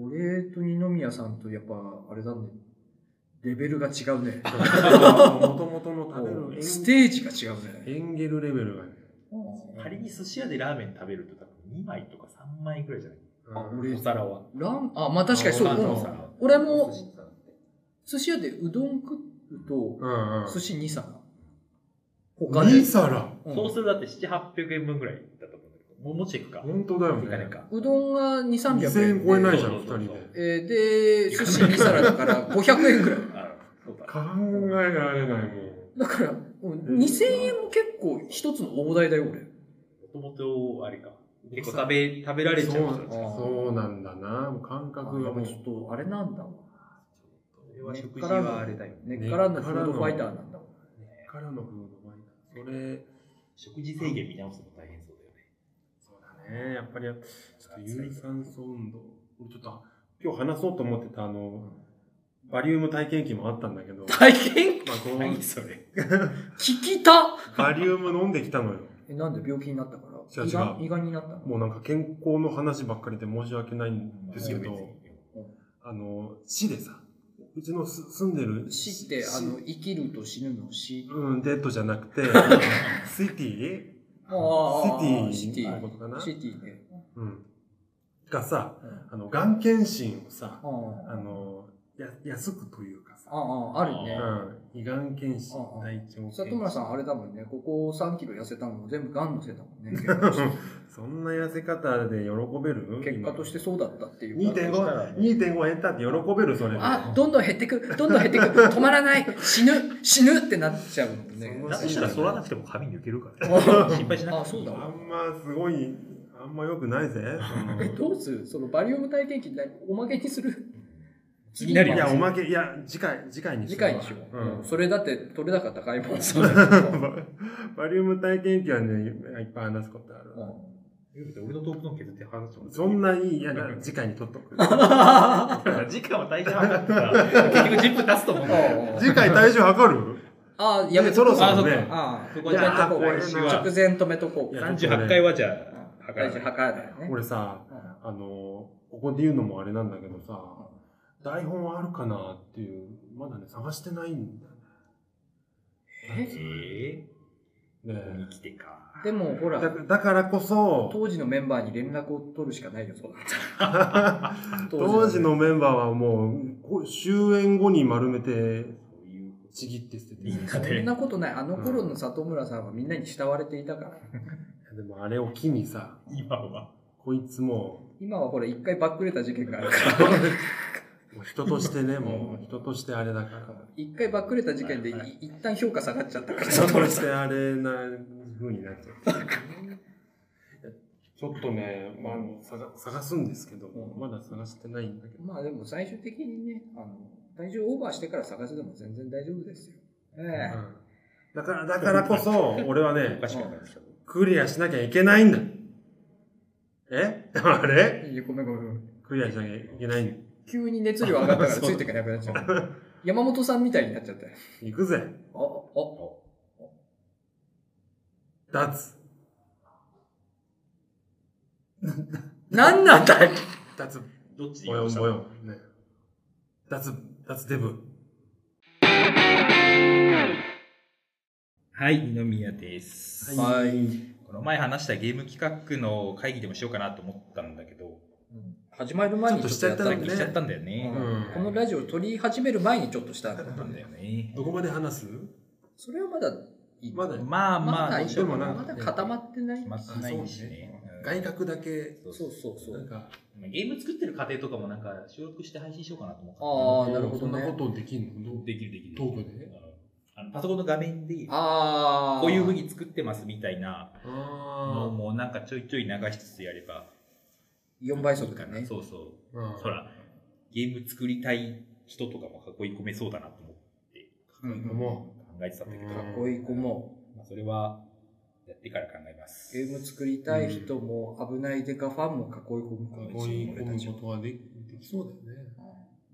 俺俺と二宮さんとやっぱあれだねレベルが違うねもともとの食べるステージが違うねエンゲルレベルがね。仮に寿司屋でラーメン食べると2枚とか3枚くらいじゃない？あうん俺お皿は。ランあまあ確かにそうあうんそう俺も寿司屋でうどん食うとうんうん。寿司2皿他で2皿？うんそうするとだって7、800円分ぐらいだと思うんだけど、もうもうちょいいくか。本当だよね。うどんが2、300 2000円円超えないじゃん、二そうそうそう人で。えーで寿司2皿だから 500円ぐらいあそうだ。考えられないもん。だからもう2000円も結構一つの大台だよ俺もともと、あれか。結構食べ、食べられちゃう人たちあーそうなんだな。もう感覚がもうちょっとあれなんだわそれは食事はあれだよ。根っからのフードファイターなんだわからのフードバイター。それ、食事制限見直すの大変そうだよね。そうだね。やっぱり、ちょっと有酸素運動。ちょっと、今日話そうと思ってたあの、バリウム体験記もあったんだけど、体験まあこの何それ。聞きた？バリウム飲んできたのよ。えなんで病気になったから？違う違う胃がんになったの？もうなんか健康の話ばっかりで申し訳ないんですけど、あの、市でさ、うちのす住んでる死ってあの生きると死ぬの死？うん、デッドじゃなくて、シティ？シティ？のことかな。シティね。うん。がさ、うん。あの、がん検診をさ、あの、や、安くというかさ、あーあるね。うん、胃がん検診あ、あ大腸検診。里村さんあれだもんね。ここ3キロ痩せたのも全部がんのせいだもんね。そんな痩せ方で喜べる？結果としてそうだったっていう。2.5、2.5減ったって喜べるそれ。で。あどんどん減ってく。どんどん減ってく。止まらない。死ぬ。死ぬってなっちゃうもんね。そだとしたら剃らなくても髪抜けるから。心配しなくてあそうだあんますごい、あんま良くないぜ。えどうする？そのバリウム体験記おまけにする？次なるよいや、おまけ、いや、次回、次回に次回にしよう。うんうんそれだって取れ高高いもん。そうババリウム体験記はね、いっぱい話すことある。俺のトークの削って話してもそんないい、いや、次回に撮っとく。時間は大事測ったら、結局10分経つと思う次回体重測る？ああ、やめそろそろね。ああ、そこ止めとこう。いや来週は直前止めとこう。いや38回はじゃあ、測ら大事ない。測らない。俺さ、あの、ここで言うのもあれなんだけどさ、台本あるかなっていう、まだね、探してないんだよえね。ー、ね来てか。でも、ほらだ、だからこそ、当時のメンバーに連絡を取るしかないよ、そうだったら。当時のメンバーはもう、こ終演後に丸めて、そういうちぎって捨ててみんなそんで。なことない。あの頃の里村さんはみんなに慕われていたから。でもあれを機にさ、今は。こいつも今はほら、一回バックれた事件があるから。人としてね、もう人としてあれだから。一回バックれた事件でい一旦評価下がっちゃったから、人。としてあれな風になっちゃって。ちょっとね、まあ、探探すんですけど、うんまだ探してないんだけど。まあでも最終的にね、あの、体重オーバーしてから探すでも全然大丈夫ですよ。ええうんだから、だからこそ、俺はおね。クリアしなきゃいけないんだ。え？あれ？ごめんごめん。クリアしなきゃいけないんだ。急に熱量上がったから ついていけなくなっちゃう。山本さんみたいになっちゃったよ。行くぜ。あ、あ、脱。なんなんだい？脱。どっちでボヨン言いました？ボヨン。ね。脱、脱デブ。はい、二宮です。はい。この前話したゲーム企画の会議でもしようかなと思ったんだけど、始まる前にちょっとやったしちゃったんだよね。うん。このラジオ撮り始める前にちょっとしたんだなんだよね。どこまで話す？それはまだいい。まだ。まあまあ。でもなんまだ固まってない決まってないしね。うん外角だけ、そうそうそう。そう。なんか、ゲーム作ってる過程とかもなんか収録して配信しようかなと思ってた。ああ、なるほどそんなね。ことできんの？できるできる。トークでパソコンの画面で、ああ。こういう風に作ってますみたいなのあもなんかちょいちょい流しつつやれば4倍。速だね。そうそう。あ。ほら、ゲーム作りたい人とかも囲い込めそうだなと思ってうん、も考えてたんだけど、うんかっこいい子も、まあ、それはやってから考えます。ゲーム作りたい人も、危ないデカファンも囲い込むかう、もしこういうれないことはできできそうだよね。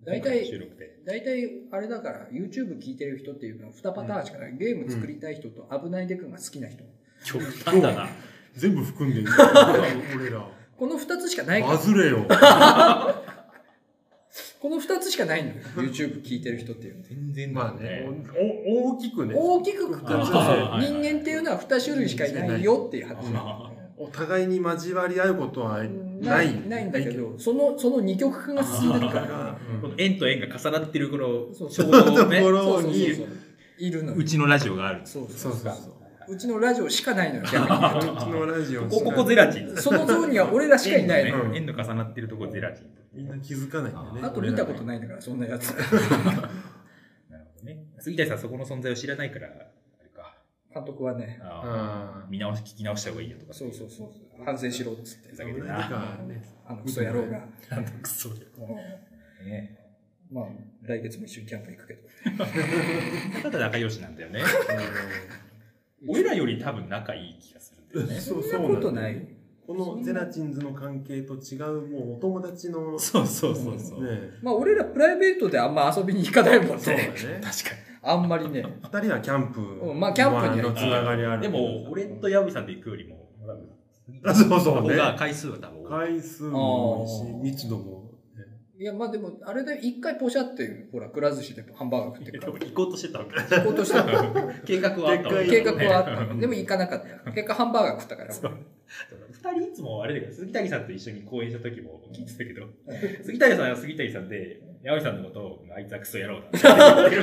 大体、録で。大体、あれだから、YouTube 聞いてる人っていうのは2パターンしかない。ゲーム作りたい人と危ないデカが好きな人。極端だな。全部含んでる 俺ら。この2つしかないから。バ。ズれよ。この2つしかないの。よ。YouTube 聞いてる人っていう。のは。全然まあね、大きくね、大きくくく人間っていうのは2種類しかいないよっていう話。あお互いに交わり合うことはなない。いないんだけど、その、その二極化が進んでるから。が、この円と円が重なってるこのそうちょうどねところそうそうそうにそう。いるのよ。うちのラジオがある。そうそうそう。そう。うちのラジオしかないのよ、逆に。うちのラジオここ、ここゼラチン。そのゾーンには俺らしかいないの。うん円の重なってるとこゼラチン。みんな気づかないんだよね。あと見たことないんだから、そんなやつ。なるほどね。杉谷さんそこの存在を知らないから、あれか。監督はね、ああ見直し、聞き直した方がいいよとか。そうそうそう。反省しろっつってふ。ざけて俺な。あのクソ野郎が。なんだクソだよ。ね。まあ、来月も一緒にキャンプ行くけど。ただ仲良しなんだよね。俺らより多分仲いい気がするんだよね。そうそんなことない。このゼラチンズの関係と違う、もうお友達の、そうそうそうそう。ね、まあ、俺らプライベートであんま遊びに行かないもんそうだね。ね。確かあんまりね。二人はキャンプ、うんまあキャンプにはのつながりある。に。でも、俺と矢部さんで行くよりも、そうそうね回数は多分。回数も多いし密度も、ね。いや、まあでも、あれで一回ポシャって、ほら、くら寿司でハンバーガー食ってでから も行こうとしてたわけ。行こうとしたの 計画はあったわけで計画はあっねた。でも行かなかった。結果ハンバーガー食ったから。二人いつもあれだけど、杉谷さんと一緒に公演した時も聞いてたけど、杉谷さんは杉谷さんで、矢部さんのことを、あいつはクソ野郎だって言ってる。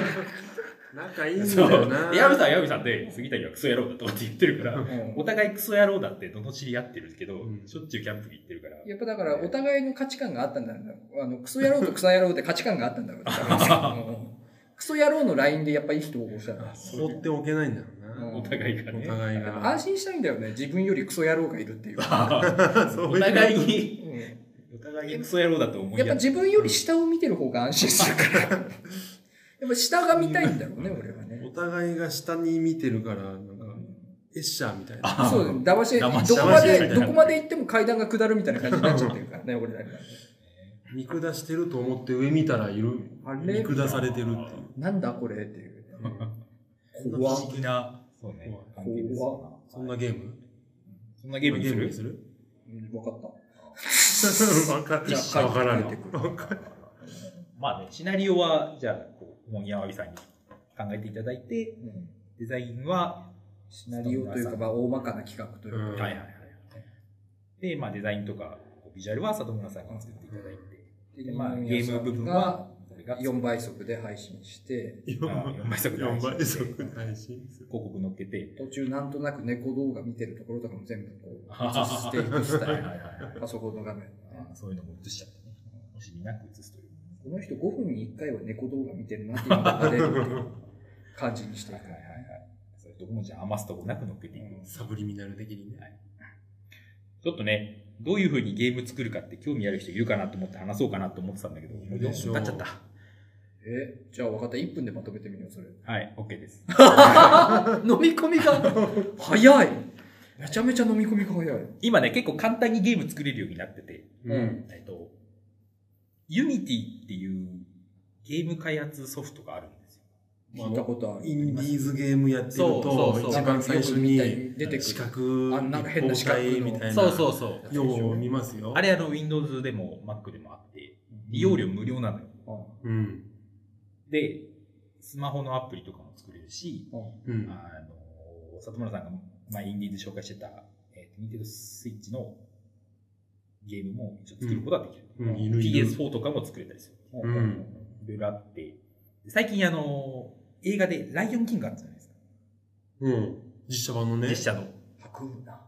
仲いいんだそう。よな。で矢部さんは矢部さんで、杉谷はクソ野郎だとかって言ってるから、うんお互いクソ野郎だってどの知り合ってるけど、うんしょっちゅうキャンプに行ってるから。やっぱだから、お互いの価値観があったんだろうな。あの、クソ野郎とクソ野郎って価値観があったんだろう クソ野郎の LINE でやっぱいい人を応募したから。放っておけないんだろうな。うんお互いがおね。互いが。安心したいんだよね。自分よりクソ野郎がいるっていう。お互いに、うんお互いにクソ野郎だと思いやっぱ自分より下を見てる方が安心するから。やっぱ下が見たいんだろうね、俺はおね。互いが下に見てるから、なんか、エッシャーみたいな。あそうだね。騙し、どこまで、どこまで行っても階段が下るみたいな感じになっちゃってるからね、俺らにはね。見下してると思って上見たらいる。あれ？見下されてるっていう。なんだこれっていう 怖っ。思議な、そうね、関係ですよなそんなゲーム？そんなゲームにする？にする？うんわかった。わかじゃあわからん書いてくる。わかまあね、シナリオは、じゃあ、こう、モンヤマビさんに考えていただいて、うんデザインは、シナリオというか、まあ、大まかな企画といううんか。はいはいはい。で、まあデザインとか、ビジュアルは里村さんが作っていただいて、で、まあゲーム部分は、俺が4倍速で配信して、る。あ4倍速で配4信倍速で配信する。広告乗っけて、途中なんとなく猫動画見てるところとかも全部こう、映していくスタイル。パソコンの画面。あーそういうのも映しちゃってね。惜しみなく映すという。この人5分に1回は猫動画見てるなっていうのが感じにしていく。はいはいはいはい。そういうとこもじゃあ余すとこなく乗っけていく。サブリミナル的にね。ちょっとね、どういう風にゲーム作るかって興味ある人いるかなと思って話そうかなと思ってたんだけど、もう4でしょう分経っちゃった？え、じゃあ分かった。1分でまとめてみよう、それ。はい、OK です。飲み込みが早い。めちゃめちゃ飲み込みが早い。今ね、結構簡単にゲーム作れるようになってて、うんえっと、Unity っていうゲーム開発ソフトがあるんですよ。聞いたことある。インディーズゲームやってるそうそうと、そう一番最初に出てくる四角、あんな変な四角みたいな。そうそうそう。よう見ますよ。あれあの Windows でも Mac でもあって、利用料無料なのよ。うん。で、スマホのアプリとかも作れるし、うん。あの、里村さんが前インディーズ紹介してた、えー、ニンテンドスイッチのゲームも一応作ることができる。うんいるいる PS4 とかも作れたりする。うんいろいろあって、で最近あの、映画でライオンキングあったじゃないですか。うん。実写版のね。実写の。ハクーナ、マ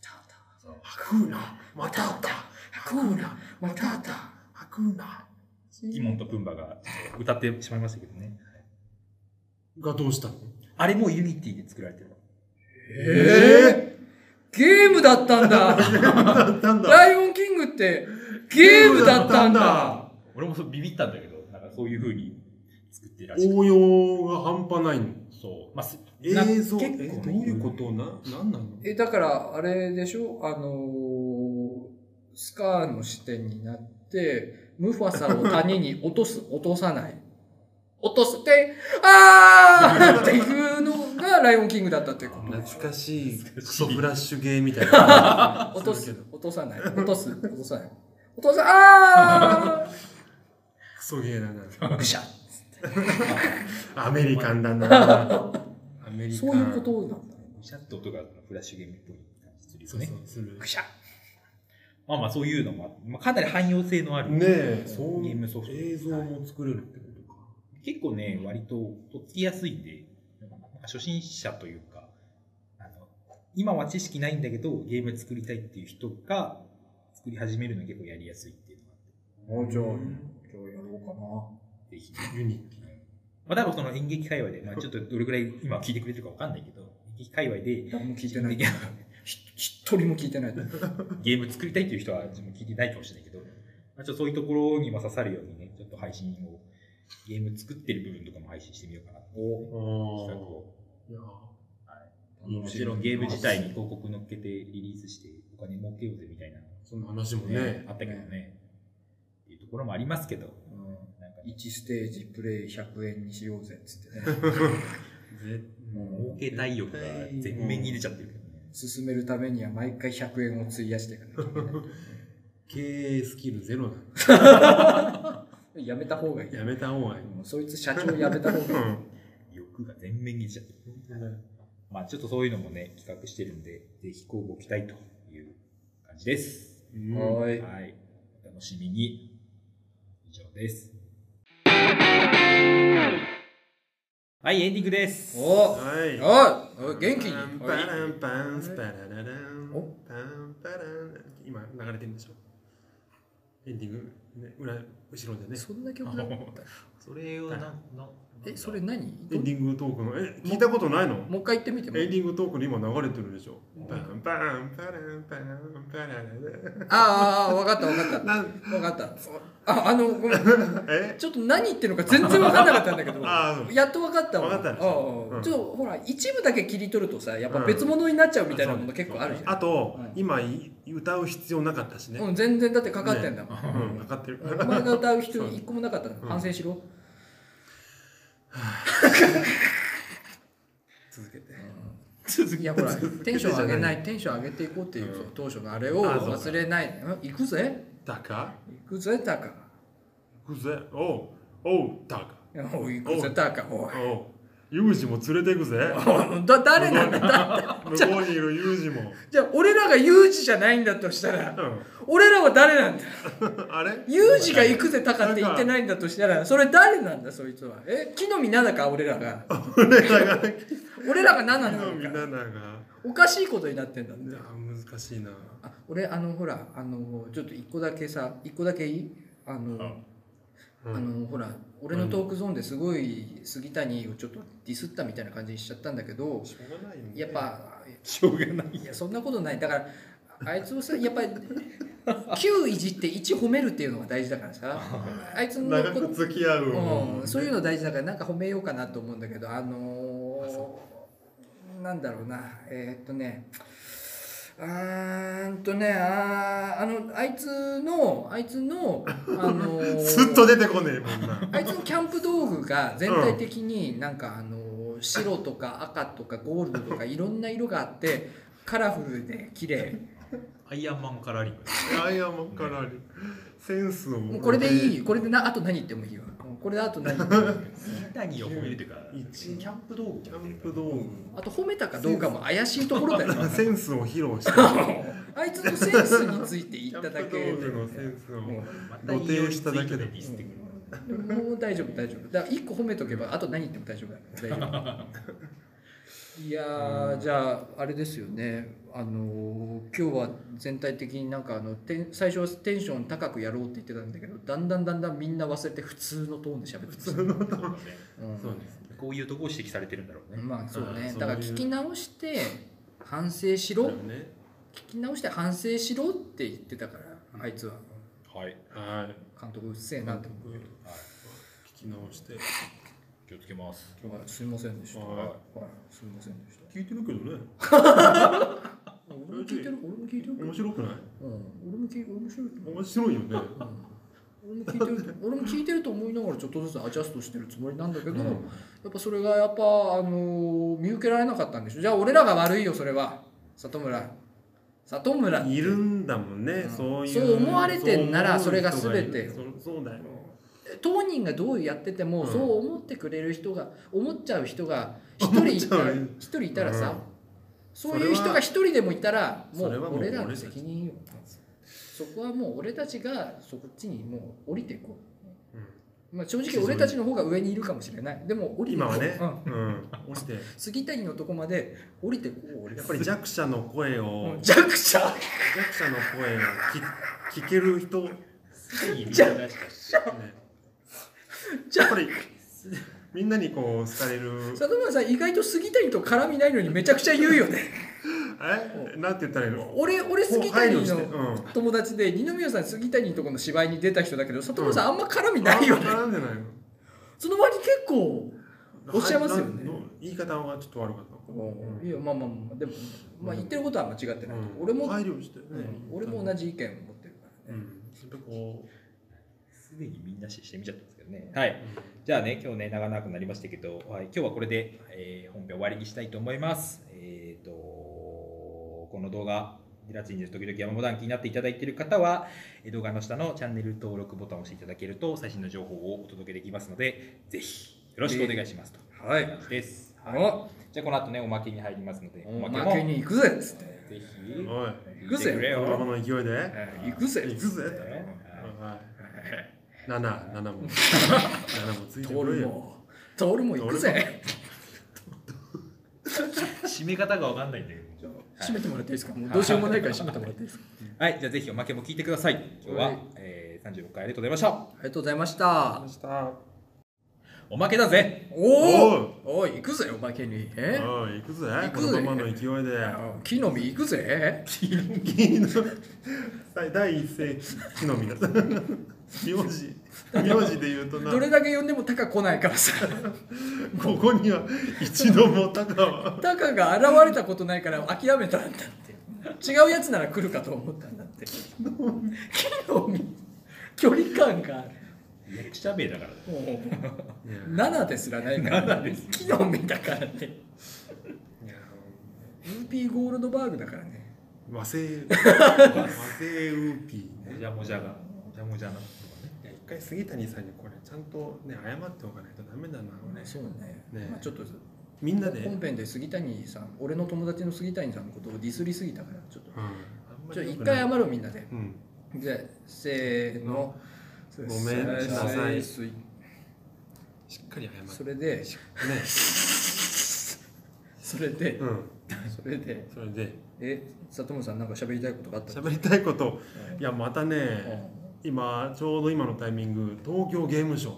タタ。ハクーナ、またあった。ハクーナ、マタタ。ハクーナ。ティモンとプンバが歌ってしまいましたけどね。がどうしたの？あれも Unity で作られてるの。えー、ゲームだったんだだったんだ。ライオンキングってゲームだったんだ俺もそうビビったんだけど、なんかそういう風に作ってるらしくて。応用が半端ないの。そう。まあ、す映な像、え、結構どういうこと？な、なんなの？え、だから、あれでしょ？あのースカーの視点になって、ムファサを谷に落とす、落とさない。落とすって、あーっていうのがライオンキングだったっていうこと。懐かしい、クソフラッシュゲーみたいな。落とす、落とさない。落とす、落とさない。落とさ、あクソゲーだーな。ぐしゃアメリカンだな。アメリカン。そういうことなんだ。シャッと音がフラッシュゲームっぽい感じするよそうね。そうする。ぐしゃまあまあそういうのもあって、まあ、かなり汎用性のあるねえ、そうゲームソフト。映像も作れるってことか。結構ね、割ととっつきやすいんで、初心者というか、あの、今は知識ないんだけど、ゲーム作りたいっていう人が作り始めるの結構やりやすいっていうのがあって、あじゃあ、じゃあやろうかな。ぜひ。 Unity。まあ多分その演劇界隈で、まあちょっとどれくらい今聞いてくれてるかわかんないけど、演劇界隈で、誰も聞いてない。一人も聞いてない。ーム作りたいっていう人は自分聞いてないかもしれないけど、まあ、ちょっとそういうところにも刺さるようにね、ちょっと配信を、ゲーム作ってる部分とかも配信してみようかなっていう企画を。いやもちろんゲーム自体に広告乗っけてリリースしてお金儲けようぜみたいな、その話もねね。あったけどね。っていうところもありますけど、なんか1ステージプレイ100円にしようぜっつってね。ぜ儲けたい欲が全面に出ちゃってるけどね。進めるためには毎回100円を費やしていかなきゃいけない。経営スキルゼロだ。やめた方がいい。やめた方がいい。もうそいつ社長やめた方がいい。欲が全面に出ちゃ。まあちょっとそういうのもね、企画してるんで、ぜひ交互期待という感じです。うんはーい。はい。お楽しみに。以上です。はい、エンディングです。おはい。おい元気に。パランパンスパララランおパンパラン今流れてるんでしょ？エンディング、ね、裏後ろでね。そんな曲だった それをな、な、えそれ何？エンディングトークの？え聞いたことないの？もう一回言ってみてもエンディングトークに今流れてるでしょ。バンバンパランパランパランああ分かった分かった。分かった。ああのごめん。え？ちょっと何言ってるのか全然分かんなかったんだけど。あーやっと分かったわ。分かったでしょ？ああうんちょっとほら一部だけ切り取るとさやっぱ別物になっちゃうみたいなもの結構あるじゃん。あとうん。今い歌う必要なかったしね。うん、全然だってかかってんだもん、うん。かかってる。お前が歌う人そう一個もなかったのうん反省しろ、続けて。いやほらテンション上げないテンション上げていこうっていう、うん。当初のあれをあそうか。忘れない。うん？行くぜ。だか行くぜタカ行くぜ。おう。おうだかおい行くぜタカおい。おうユージも連れてくぜ。お だ誰なんだ？だ 向こうにいるユージも。じゃあ俺らがユージじゃないんだとしたらうん。俺らは誰なんだ？あれ？ユージが行くぜタカって言ってないんだとしたらそれ誰なんだそいつは？え？木の実奈々か俺らが？俺らが。俺らが何なみのか。おかしいことになってんだって。いや難しいな。あ俺あのほらあのちょっと一個だけさ一個だけいい？あの、うん。あのほら俺のトークゾーンですごい杉谷をちょっとディスったみたいな感じにしちゃったんだけどしょうがないよね。やっぱしょうがない。いやそんなことない。だからあいつをさやっぱり9いじって1褒めるっていうのが大事だからさ。あいつの長く付き合ううん、そういうの大事だからなんか褒めようかなと思うんだけどあのー、なんだろうな。えーっとねあーんとねあーあのあいつのあいつのあのー ずっと出てこねえもんな。あいつのキャンプ道具が全体的になんかあの白とか赤とかゴールドとかいろんな色があってカラフルで綺麗。アイアンマンカラーリング。アイアンマンからありセンスをもうこれでいい。これでなあと何言ってもいいわもうこれであと何？何を褒めるというか。一キャンプ道具キャンプ道具。あと褒めたかどうかも怪しいところだよ。センス。を披露して あいつのセンスについて言っただけでプ道具のセンスを。露呈しただけでもう大丈夫大丈夫。だから1個褒めとけばあと何言っても大丈夫大丈夫。いやーじゃああれですよねあのー今日は全体的になんかあのてん最初はテンション高くやろうって言ってたんだけどだんだんだんだんみんな忘れて普通のトーンで喋ってます、うんそうねそうですね。こういうとこを指摘されてるんだろうね。まあそうね。うん。だから聞き直して反省しろ。ね聞き直して反省しろって言ってたからあいつは。はい。はい監督うっせえなって思うけど。聞き直して。気をつけます。今日はすいませんでした。はい。はい、すいませんでした。聞いてるけどね 俺も聞いてる、俺も聞いてる。面白くない？うん、俺も聞いて面白い。と思う。面白いよね？うん。俺も聞いてる、俺も聞いてると思いながらちょっとずつアジャストしてるつもりなんだけど、うん。やっぱそれがやっぱあのー見受けられなかったんでしょ？じゃあ俺らが悪いよそれは。里村。里村いるんだもんね、うん。そういうそう思われてんならそれが全て。そうそうだよ。当人がどうやってても、うん。そう思ってくれる人が思っちゃう人が 一人一人いたらさ、うんそういう人が一人でもいたらもうう俺らの責任よ。そこはもう俺たちがそっちにもう降りていこう。ん。う、まあ、正直俺たちの方が上にいるかもしれない。でも降りていこう。今はね、うん。うん、て。杉谷のとこまで降りてこう。俺やっぱり弱者の声を、うん弱者？弱者の声を聞 聞ける人、ね、じゃあじゃやっぱりみんなにこう好かれる。里村さん意外と杉谷と絡みないのにめちゃくちゃ言うよね。え？なんて言ったらいいの？俺俺杉配谷のうん。友達で二宮さん杉谷のとこの芝居に出た人だけど里村さんあんま絡みないよね、あ絡んでないの。その割に結構おっしゃいますよね。言い方がちょっと悪かったいやまあまあまあでも、まあ、言ってることは間違ってない、う。ん。俺も、配慮してね、うん。俺も同じ意見を持ってるからね、うん。すでにみんなしてみちゃったんですけどね。はい。じゃあね、今日ね、長々くなりましたけど、はい、今日はこれで、えー本編終わりにしたいと思います。えっ、と、この動画、デラツインで時々山モダン気になっていただいている方は、えー動画の下のチャンネル登録ボタンを押していただけると、最新の情報をお届けできますので、ぜひ、よろしくお願いしますと。はい感じです。おはい。じゃあ、この後ね、おまけに入りますので、おまけもまけに行くぜっつってぜひ、うおい行くぜ見てくれよ。男の勢いで行くぜ行くぜねはい七七も。七もついてトくれよ。ールもトールも行くぜ。締め方がわかんないんだけど。閉めてもらっていいですか？もうどうしようもないから閉めてもらっていいですか？はい、じゃあぜひおまけも聞いてください。今日は、はいえー、36回ありがとうございました。ありがとうございました。おまけだぜ。おおおおい行くぜおまけに。え？おい行くぜ。行くぜ。このままの勢いで。木の実行くぜ。木の 第一声木の実だ名字。名字で言うとな。どれだけ呼んでもタカ来ないからさ。ここには一度もタカは。タカが現れたことないから諦めたんだって。違うやつなら来るかと思ったんだって。木の実。距離感がある。めっちゃ名だからもう7ですらないから。木の実だからねウーピーゴールドバーグだからね。和製。和製ウーピーね。もじゃもじゃが。もじゃもじゃな回杉谷さんにこれちゃんとね謝っておかないとダメだな俺。そうね。ね。まあ、ちょっとみんなで、うん、本編で杉谷さん俺の友達の杉谷さんのことをディスりすぎたからちょっと。あんまちょ一回謝ろうみんなで。うん。じゃあせーの。ごめんなさい。しっかり謝ってそれで。ね。それで。うん。それで。それで。え里村さんなんか喋りたいことがあった喋りたいこと。うんいやまたね今ちょうど今のタイミング東京ゲームショ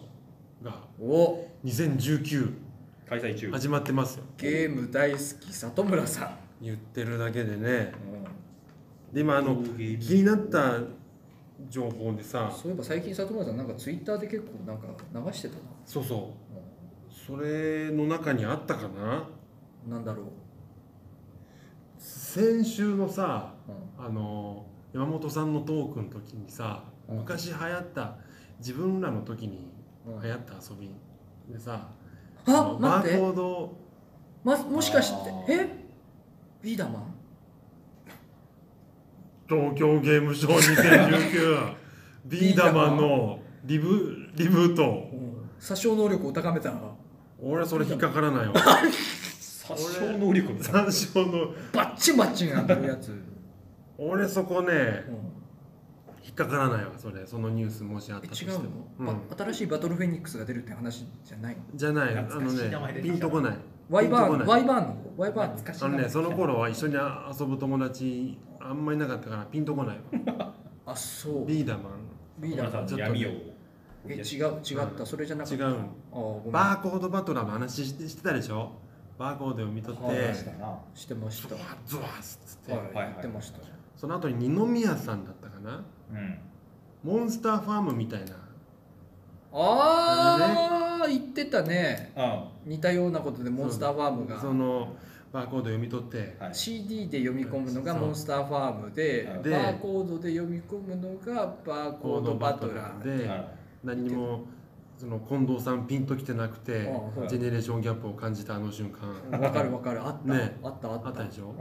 ウがお。2019開催中。始まってますよ。ゲーム大好き里村さん。言ってるだけでね。うで今あの気になった情報でさ。んそういえば最近里村さんなんかツイッターで結構なんか流してたな。そうそう。それの中にあったかな？うんなんだろう。先週のさうん。あの山本さんのトークの時にさうん昔流行った自分らの時にうん流行った遊びでさあのバーコードまもしかしてえ？ビーダーマン？東京ゲームショウ2019 ビーダマンのリブリブート殺傷能力を高めた俺それ引っかからないわ。殺傷能力の三章のバッチンバッチン当たるやつ、俺そこねうん引っかからないわそれそのニュースもしあったえとしても。違うの、うん。ば新しいバトルフェニックスが出るって話じゃないの？じゃない。あのねピンとこないワイバーンワイバーンの方？ワイバーンの懐かしあのねその頃は一緒に遊ぶ友達あんまりいなかったからピンとこないわ。あそう。ビーダマン。ビーダーマン。さんの闇をえ違う違った。それじゃなかった。違うバーコードバトラーの話してしてたでしょ？バーコードを読み取って。はいしたなしてました。はゾワッゾワッつって、いはいはい。言ってました。その後に二宮さんだったかな？うん。モンスターファームみたいな。ああ言ってたね。あ似たようなことでモンスターファームが。そのバーコード読み取って。はい。CD で読み込むのがモンスターファームでバーコードで読み込むのがバーコードバトラー。では何にもその近藤さんピンときてなくてうん。ジェネレーションギャップを感じたあの瞬間。わかるわかる。あった、ね。あったあった。あったでしょ？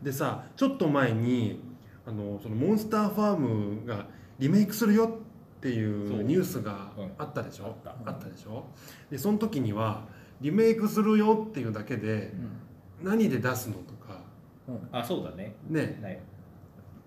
うん。でさちょっと前にあのそのモンスターファームがリメイクするよっていそう。うニュースがうんあったでしょ、あった。あったでしょ？でその時にはリメイクするよっていうだけで何で出すのとか。うん。うんあそうだね。ね。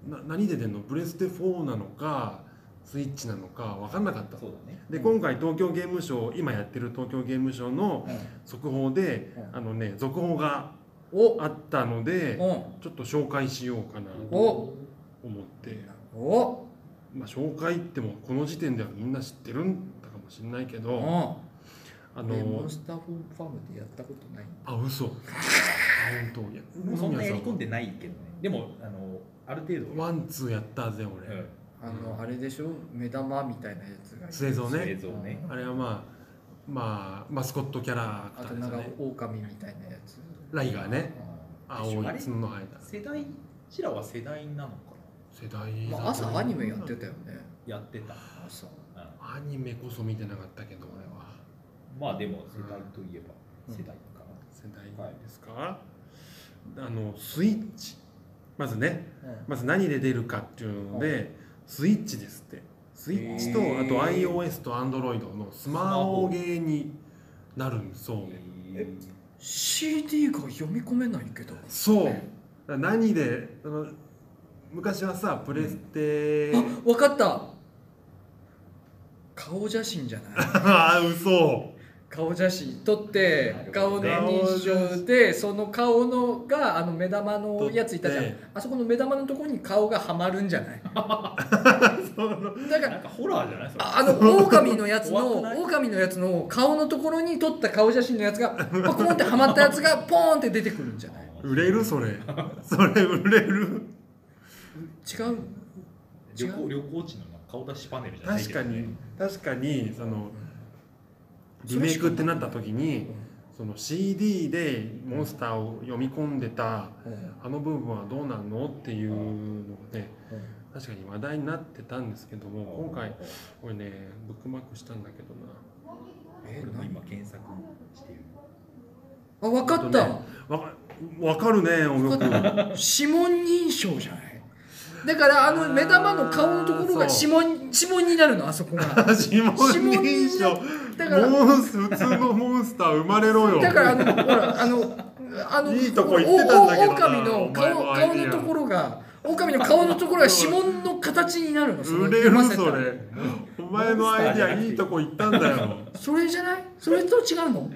な何で出るの？プレステ4なのかスイッチなのか分かんなかった。そうだね。でうん。今回東京ゲームショウ今やってる東京ゲームショウの速報でうん。あのね続報がお。あったのでうん。ちょっと紹介しようかなと。お思ってお！まあ紹介ってもこの時点ではみんな知ってるんだかもしれないけうん。どあえモのンスターファームでやったことない。あ嘘。あ本当。いやそんなやり込んでないけどね。でもあのある程度。ワンツーやったぜ俺、うん。あのあれでしょ？目玉みたいなやつが。製造ね。映像ね。あれはまあまあマスコットキャラクあとなんかターですよね。狼みたいなやつ。ライガーね。うん。青い角の生えた世代うちらは世代なの？か世代まあ、朝アニメやってたよね。なやってた。朝。うん。アニメこそ見てなかったけど俺は。まあでも世代といえばうん。世代かな。世代ですか、あのスイッチ。まずねまず何で出るかっていうので、スイッチですって。スイッチと、あと iOS と Android のスマホゲーになるんそうえ？CD が読み込めないけど。そう。何であの昔はさプレステ、あ分かった。顔写真じゃない。ああ嘘。顔写真撮って顔の認証でその顔のがあの目玉のやついたじゃん。あそこの目玉のところに顔がはまるんじゃない？だからなんかホラーじゃない？それ。ああの狼のやつの 狼のやつの顔のところに撮った顔写真のやつがパコンってはまったやつがポーンって出てくるんじゃない？売れる？それ。それ売れる？違う？旅行旅行地の顔出しパネルじゃない確かに。確かにそのリメイクってなった時にその CD でモンスターを読み込んでたあの部分はどうなんのっていうのがね確かに話題になってたんですけども今回これねブックマークしたんだけどな。えこれも今検索してる？あ分かった、えっとね。わかわかるねよく指紋認証じゃない？だからあの目玉の顔のところが指紋指紋になるのあそこが。指紋認証だからモンス普通のモンスター生まれろよ。だからあのほらあのあのいいとこ行ってたんだけどなおお狼の顔顔のところが狼の顔のところが指紋の形になるの売れるそれお前のアイデアいいとこ行ったんだよそれじゃないそれと違うの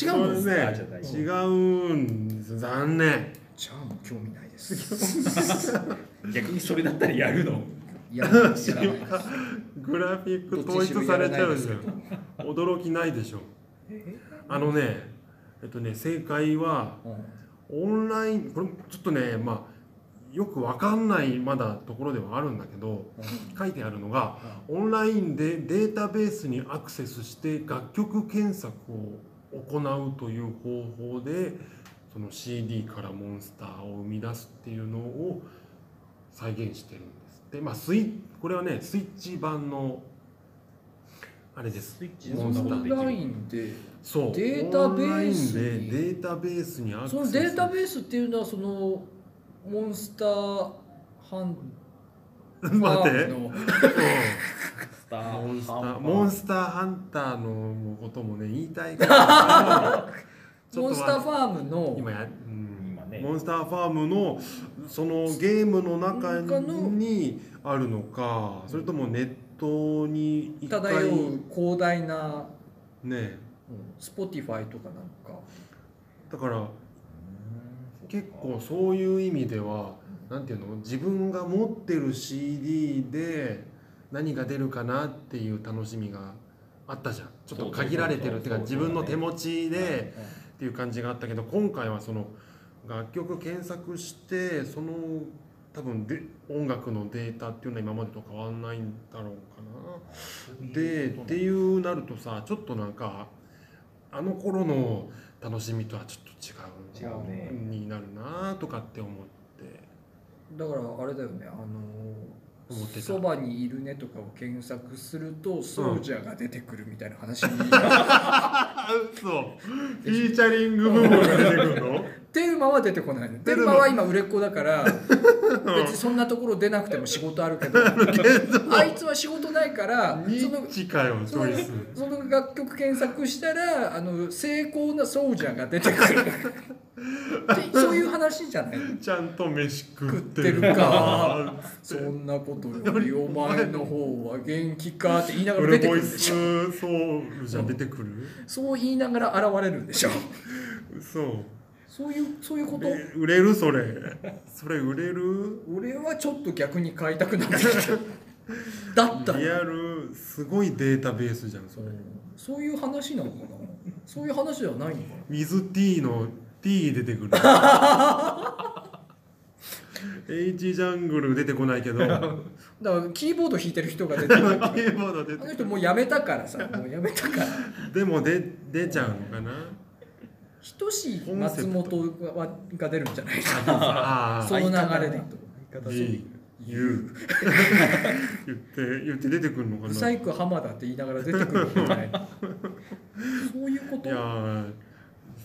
違うのね違うん残念じゃあもう興味ないです逆にそれだったらやるの？いややらないですグラフィック統一されちゃうじゃん 驚きないでしょ。あのねえっとね正解はオンラインこれちょっとねまあよくわかんないまだところではあるんだけど書いてあるのがオンラインでデータベースにアクセスして楽曲検索を行うという方法でその CD からモンスターを生み出すっていうのを再現してるんです。でまあスイこれはねスイッチ版のあれです。スイッチオでそんなことできる。ンラインで。そう。データベースでデータベースにアクセス。そのデータベースっていうのはそのモンスターハン 待って。モンスターモンスターハンターのこともね言いたいから。モンスターファームの。今や、うん。今ね。モンスターファームのそのゲームの中にあるのかそれともネットに一回漂う広大なね。スポティファイとかなんか。だから結構そういう意味ではなんていうの？自分が持ってる CD で何が出るかなっていう楽しみがあったじゃん。ちょっと限られてるっていうか自分の手持ちでっていう感じがあったけど今回はその楽曲検索してその多分で音楽のデータっていうのは今までと変わんないんだろうかな。でっていうなるとさちょっとなんかあの頃の楽しみとはちょっと違う違うね。になるなとかって思って。だからあれだよねあのそばにいるねとかを検索するとソルジャーが出てくるみたいな話に、あ 嘘。フィーチャリング部分が出てくるの？テルマは出てこない。のテルマ。マは今売れっ子だから 別にそんなところ出なくても仕事あるけど。あいつは仕事ないからニそのその楽曲検索したらあの成功なソルジャーが出てくる。でそういう話じゃない。ちゃんと飯食食っっててるるか。かそんなことよりお前の方は元気かって言いながら出てくるんでしょ。スソウルじゃ出てくる？そう言いながら現れるんでしょ。嘘そういうそういうこと？売れる？それ。それ売れる？俺はちょっと逆に買いたくなってきた。だったらリアルすごいデータベースじゃんそれ。そういう話なのかな？そういう話ではないのかな？水 T の T 出てくる。H ジャングル出てこないけど。だからキーボード弾いてる人が出てくる。キーボード出てあの人もうやめたからさ。もうやめたから。でも出出ちゃうのかな？等しい松本がが出るんじゃないかああその流れでいくと。G U 言って言って出てくるのかな。ブサイク浜田って言いながら出てくるんじゃな。いそういうこと？いやー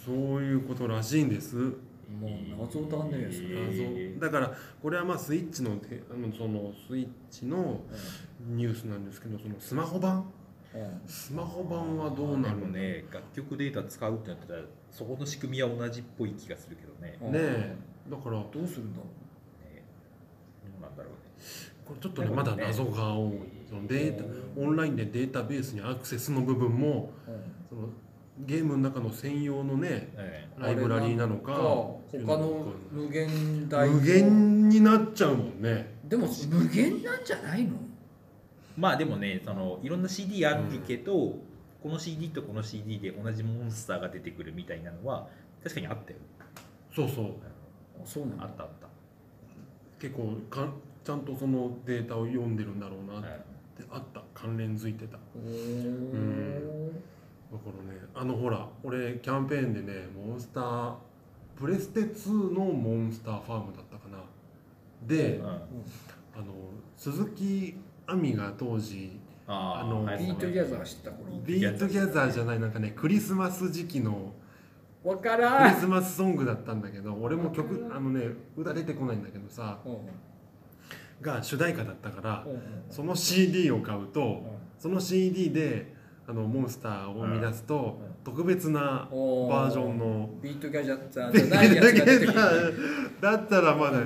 そういうことらしいんです。もう謎だね謎。だからこれはまあスイッチのであのそのスイッチのニュースなんですけどそのスマホ版？スマホ版はどうなでるの？もね楽曲データ使うってなったらそこの仕組みは同じっぽい気がするけどね。うん。ねえ。だからどうするんだろねどうなんだろうね。これちょっとねまだ謎が多い。そのデータオンラインでデータベースにアクセスの部分もう、そのゲームの中の専用のねえライブラリーなのか他の無限大無限になっちゃうもんね。でも無限なんじゃないの？まあでもねそのいろんな CD あるけど、この CD とこの CD で同じモンスターが出てくるみたいなのは確かにあったよ。そうそう。あそうなんだ。あったあった、結構かんちゃんとそのデータを読んでるんだろうなってはい。あった。関連づいてた。だかおーらねあのほら俺キャンペーンでねモンスタープレステ2のモンスターファームだったかな。で、うん。あの鈴木亜美が当時ああのはいビートギャザー知った頃ビートギャザーじゃないなんかねクリスマス時期のわかクらん。リスマスソングだったんだけど俺も曲あのね歌出てこないんだけどさうんうん。が主題歌だったからうんうんその CD を買うとうん。その CD であのモンスターを生み出すと特別なおバージョンのビートギャザーじゃないやつが出てくるだったらまだ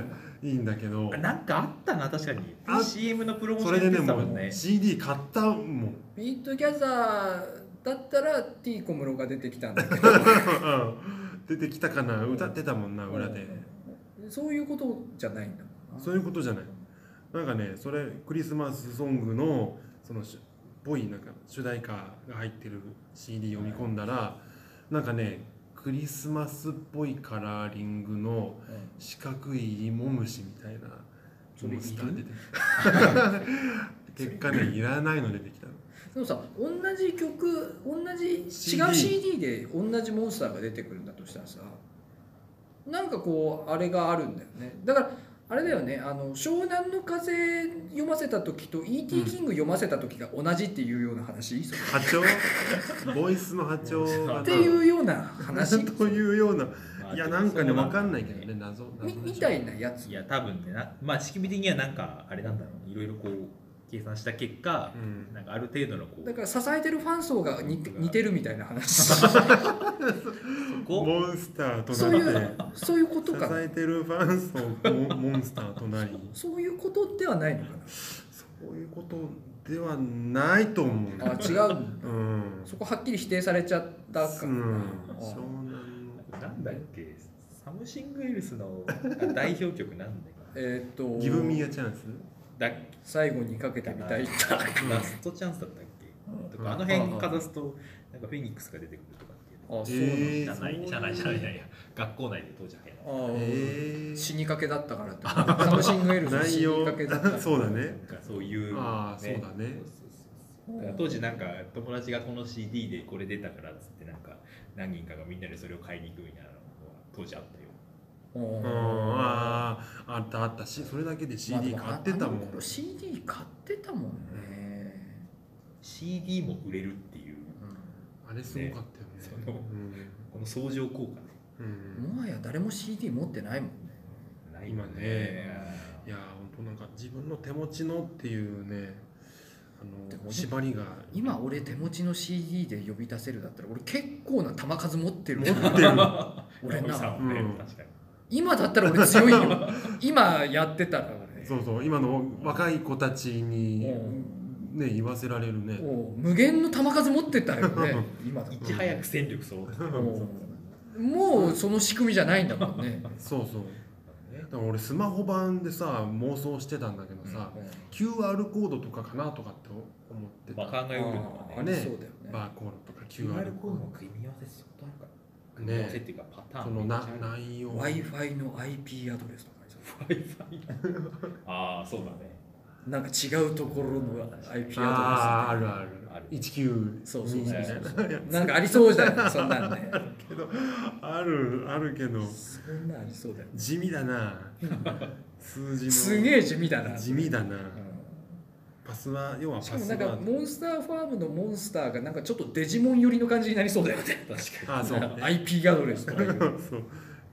いいんだけど。なんかあったな確かに。あ CM のプロモーシそョンやってれでねもうたもんね CD 買ったもん。 Be Together だったら T 小室が出てきたんだけど。うん。出てきたかな。歌ってたもんな裏で。そういうことじゃないんだ。そういうことじゃない。なんかねそれクリスマスソングのそのぽいなんか主題歌が入ってる CD 読み込んだらなんかねクリスマスっぽいカラーリングの四角い芋虫みたいなモンスター出てきた。結果ねいらないの出てきたの。でもさ同じ曲同じ違う CD CD で同じモンスターが出てくるんだとしたらさなんかこうあれがあるんだよね。だからあれだよねあの湘南の風読ませた時と E.T. キング読ませた時が同じっていうような話、それ波長？ボイスの波長？がっていうような話？というような。まあいやなんかねそう分かんないけどね謎謎みみたいなやつ。いや多分ねなまあ仕組み的にはなんかあれなんだろうね。いろいろこう計算した結果う、ん。なんかある程度のこうだから支えてるファン層が似て似てるみたいな話。そこ？モンスターとそういうそういうことか支えてるファン層モモンスターとなり。そういうことではないのかそういうことではないと思う。なあ違う。うん。そこはっきり否定されちゃったか。うん。らな、んだっけ？サムシングエルスの代表曲なんだっえーっと。ギブミーアチャンス？けだっ最後にかけてみたい。けラストチャンスだったっけ？とかあの辺かざすとなんかフェニックスが出てくるとかっていうあそうなんだ、えー社内社内社内じゃないや学校内で当時流行っあーえー。死にかけだったからって。サ ムシングエルス死に内容かけだった。そうだねたなんかそういう、ああそうだね。そうそうそうだから当時なんか友達がこの CD でこれ出たからっつってなんか何人かがみんなでそれを買いに行くみたいなのが当時あったようん。うんあああったあった。しそれだけで CD 買ってたもん。まあ CD 買ってたもんね、CD も売れるっていう。あれすごかったよね。そのこの相乗効果ね。うん。うんもはや誰も CD 持ってないもんね。今ね。いや本当なんか自分の手持ちのっていうねあの縛りが。今俺手持ちの CD で呼び出せるだったら俺結構な球数持ってる持ってる。俺な。さんねうん。確かに今だったら俺強いよ。今やってたら俺そうそう。今の若い子たちにうね言わせられるね。もう。無限の球数持ってたよね。今いち早く戦力揃ってもう。もうその仕組みじゃないんだもんね。そうそう。だから俺スマホ版でさ妄想してたんだけどさ、QR コードとかかなとかって思ってた、まあ考えうるのはね。ねそうだよね。バーコードとか QR QR コード。の組み合わせ相当あるから組み合わせっていうかパターンそのな内容 w i f i の IP アドレスとかにさ Wi-Fi ああそうだね。なんか違うところの IP アあーあるある。ある19そうそうそうな。んかありそうじゃないそんなんね。けどあるあるけど。そんなんありそうだよ地味だな。数字の。すげえ地味だな。地味だな。うパスワ要はんしかもなんかモンスターファームのモンスターがなんかちょっとデジモン寄りの感じになりそうだよね。確かあそう。ね IP アドレスとか そう。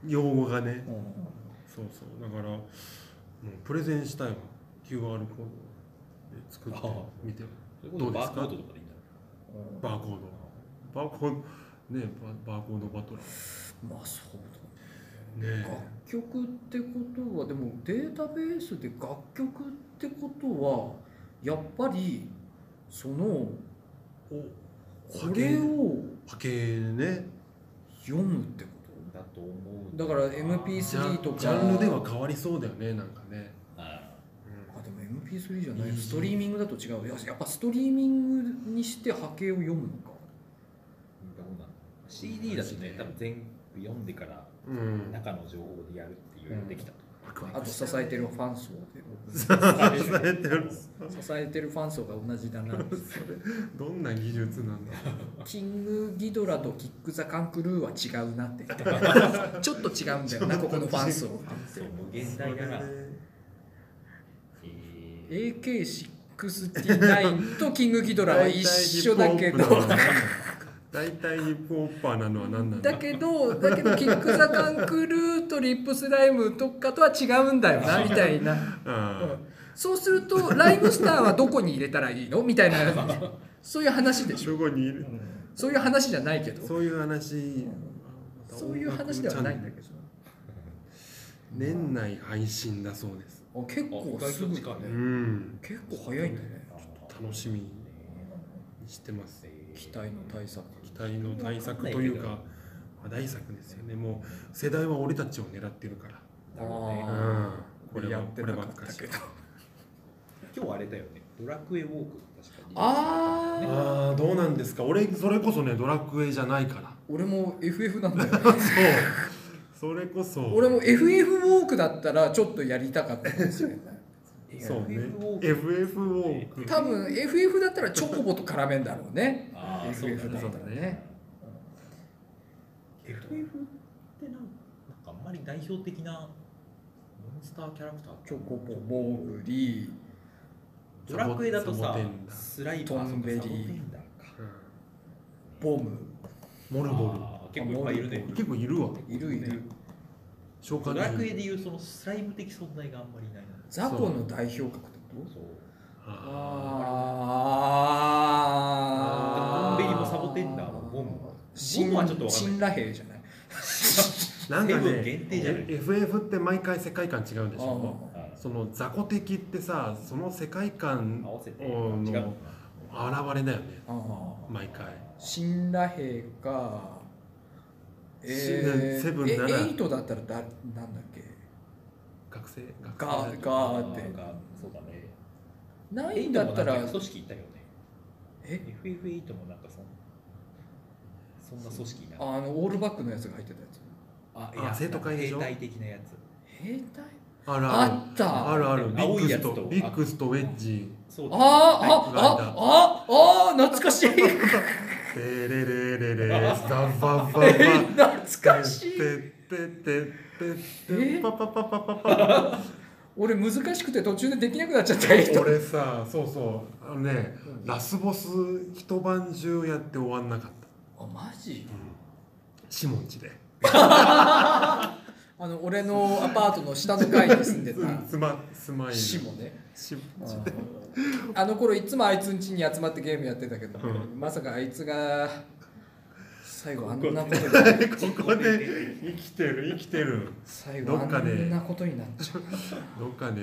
用語がね。うんそうそう。だからもうプレゼンしたいわ。QR コードで作ってみて。にそういうことバーコードとかでいいんだ。バーコード。バーコード。ねババーコードバトラまあそうだーね。楽曲ってことはでもデータベースで楽曲ってことはやっぱりそのおこれを波形ね。読むってこだと思うとだからジ MP3 とか。ャジャンルでは変わりそうだよねなんかね、ああでも MP3 じゃない。うんストリーミングだと違う。いややっぱストリーミングにして波形を読むのか。どうなの CD だとね多分全部読んでからうん。中の情報でやるっていうのができた。と、あと支えてるファン層で支えてる支えてるファン層が同じだなどんな技術なんだキングギドラとキック・ザ・カンクルーは違うなって。言ってちょっと違うんだよなここのファン層そう無限大だな、えー AK69 とキングギドラは一緒だけど大体ヒップホッパーなのは何なんだ？だけどだけどキック・ザ・カンクルーとリップスライムとかとは違うんだよなみたいな。あそうするとライムスターはどこに入れたらいいの？みたいなそういう話であしょ。どこにいるそういう話じゃないけど。そういう話。そういう話ではないんだけど。年内配信だそうです。あ結構すぐだうねん。結構早いんだね。楽しみにしてます期待の対策期待の対策というか話題作ですよね。もう世代は俺たちを狙ってるから。うん。あこれはやってなかったけど。今日あれだよね。ドラクエウォーク確かにあー。ああどうなんですか。俺それこそねドラクエじゃないから。俺も FF なんだよ そう。それこそ。俺も FF ウォークだったらちょっとやりたかったかもしれないそうね。FF ウ多分 FF だったらチョコボと絡めんだろうね。あーそうだ FF だねったらね。FF ってなんなんかあんまり代表的なモンスターキャラクター。チョコボモーグリドラクエだとさスライトンベリー。ボム。モルボル。結構いっぱいいるね。結構いるわ。いるいる。ドラクエでいうそのスライム的存在があんまりいないなザコの代表格ってこと？そう。ああトンベリもサボテンダーもボンボムはちょっとわかんない。シンラ兵じゃない？ー なんかセブンね限定じゃない？FF って毎回世界観違うんでしょ？その雑魚敵ってさその世界観のか現れだよね。毎回。シンラ兵か。えー、セブンなら。えエイトだったらだなんだっけ？学生学ガ生ーガーってそうだね。ナエイインだったら組織いたよね。え？FF8 もなんかそんそんな組織いなあのオールバックのやつが入ってたやつ。ああ生徒会でしょ？兵隊的なやつ。兵隊？あるある。あった。あるある。ビッ青クスとビックスとウェッジ。そうあーあはいああああ懐かしい。テレレレレザ バババえ 懐かしい。テテテテえパパパパパパ俺難しくて途中でできなくなっちゃった人俺さそうそう。あのねラスボス一晩中やって終わんなかった。あマジ？シモンチで。あの俺のアパートの下の階に住んでた。スマスマイルシモね。あの頃いつもあいつん家に集まってゲームやってたけど、うん。まさかあいつが最後あんなことに ここで生きてる生きてる。最後あどっかでんなことになっちゃうどっかで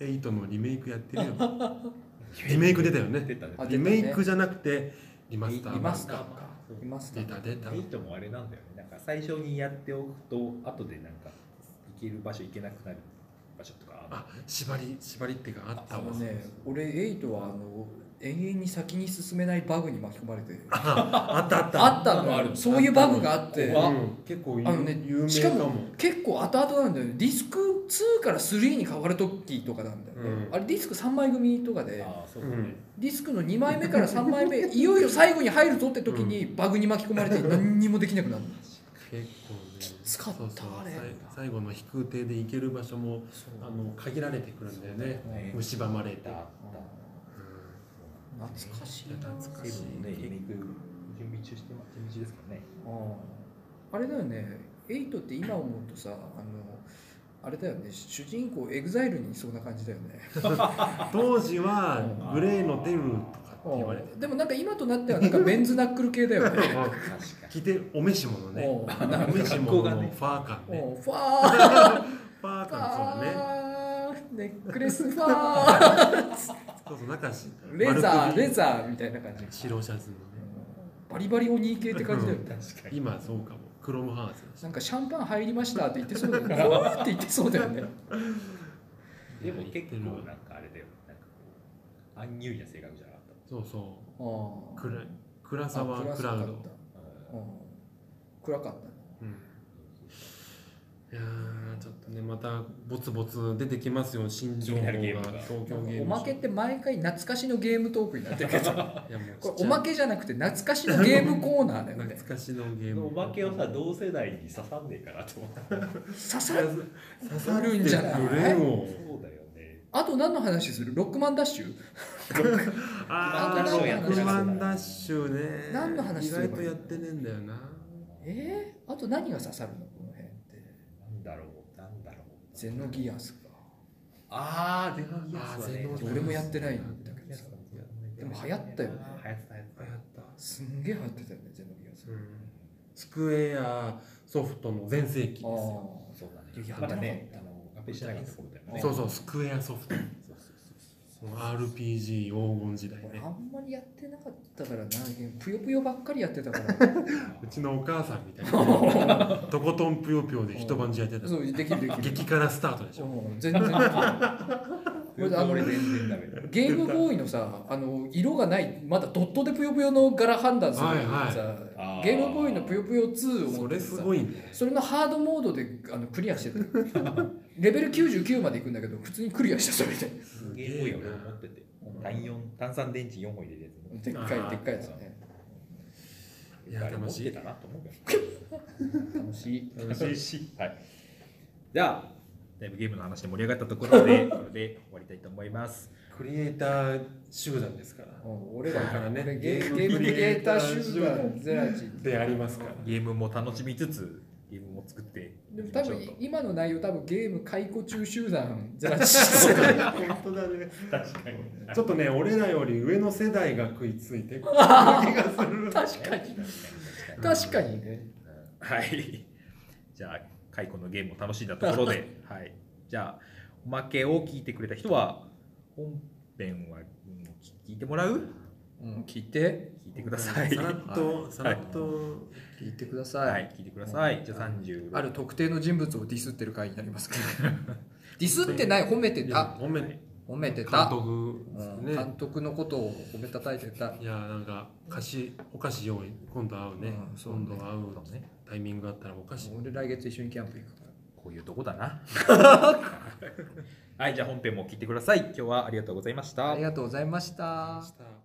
FF8 のリメイクやってるよ。リメイク出たよね。ねあリメイクじゃなくてリマスターリマスターかか。リマスタ出ーた出た。8もあれなんだよね。なんか最初にやっておくと後でなんか行ける場所行けなくなる場所とかああ縛り縛りっていうかあったわ。ね俺8はあの永遠に先に進めないバグに巻き込まれて。あ あったあった。あったのある。そういうバグがあって。怖っうん。結構あのね有名しかもかも結構後々なんだよね。ディスク2から3に変わる時とかなんだよね、うん。あれディスク3枚組とかでディスクの2枚目から3枚目いよいよ最後に入るぞって時にバグに巻き込まれて何にもできなくなる結構ね。きつかったそうそうあれ最後の飛空艇で行ける場所もあの限られてくるんだよね。ね。蝕まれた懐かしいな。懐かしい。ねリメイク準備中して準備中ですからね。ああれだよね。8って今思うとさあのあれだよね。主人公エグザイルにいそうな感じだよね。当時は GLAY の TERU とかって言われてでもなんか今となってはなんかメンズナックル系だよね。確か着てお召し物ね。お召し物のファー感ねファー。ファー感そうだね。ネックレスファー そうそう、中し。レザーレー。ザーみたいな感じ白シャツのね。バリバリお兄系って感じだよね確かに。今そうかも。クロムハーツなんかシャンパン入りましたって言ってそうだよねふわーって言ってそうだよね でも結構なんかあれだよ。なんかこう、アンニュイな性格じゃなかっそうそあう。暗い。暗あさはクラウド。た。うんうん暗かったねうん。いやねまたぼつぼつ出てきますよ新情報が。東京ゲームおまけって毎回懐かしのゲームトークになってるけど。いやもうこれおまけじゃなくて懐かしのゲームコーナーだよね。懐かしのゲーム。おまけをさ、同世代に刺さんねえかなと思った。刺さる刺さるんじゃない？そうだよね。あと何の話する？ロックマンダッシュ？ああと何の話ーロックマンダッシュね。何の話意すればいい外とやってねえんだよな。えー、あと何が刺さるの？この辺って。なんだろう。ゼノギアスか。あー、ゼノギアスはね。あーゼノギアス。俺もやってないんだけどさ。でも流行ったよね。流行ってた流行った。すんげえ流行ってたよねゼノギアス。うん。スクエアソフトの全盛期ですよ。あた。そうだね。いやまだね、あの、合併してなかった頃だよね。そうそうスクエアソフト RPG 黄金時代ね。あんまりやってなかったからな。ぷよぷよばっかりやってたから。うちのお母さんみたいな。ね とことんぷよぷよで一晩中やってた。そうできるできる。激辛スタートでしょ。うん全然。あの俺全然ダメだ。ゲームボーイのさあの色がないまだドットでぷよぷよの柄判断するのにさ、はいゲームボーイのぷよぷよ2を持それすごいね。それのハードモードであのクリアしてた レベル99まで行くんだけど普通にクリアしたそれですげえ多いよ、俺も持ってて。単4炭酸電池4本入れるやつ。でっかいでっかいやつね。いや楽していたなと思うけど。楽しい。楽しい。はい。じゃあ、だいぶゲームの話で盛り上がったところで、これで終わりたいと思います。クリエイター集団ですから。うん俺らだからね。俺ゲームクリエイター集団ゼラチン。でありますから。ゲームも楽しみつつ、作ってでも。多分今の内容多分ゲーム解雇中集団ゼラチ本当だね確かに。ちょっとね俺らより上の世代が食いついてくる気がするン確かに確かにねはい。じゃあ、解雇のゲームを楽しんだところで、はい。じゃあ、おまけを聞いてくれた人は、本編はうん聞いてもらう？うん聞いて聞いてください。さらっとさらっと聞いてください、はい、聞いてください。じゃあ36。ある特定の人物をディスってる回になりますから。ディスってない褒めてた。褒め褒めて監た、督うん。ね。監督のことを褒めたたいてた。いやなんか菓子お菓子用意今度会うね。うんそうね。今度会うそうね。タイミングがあったらお菓子。俺来月一緒にキャンプ行くからこういうとこだな。はい、じゃあ本編も聞いてください。今日はありがとうございました。あり。がとうございました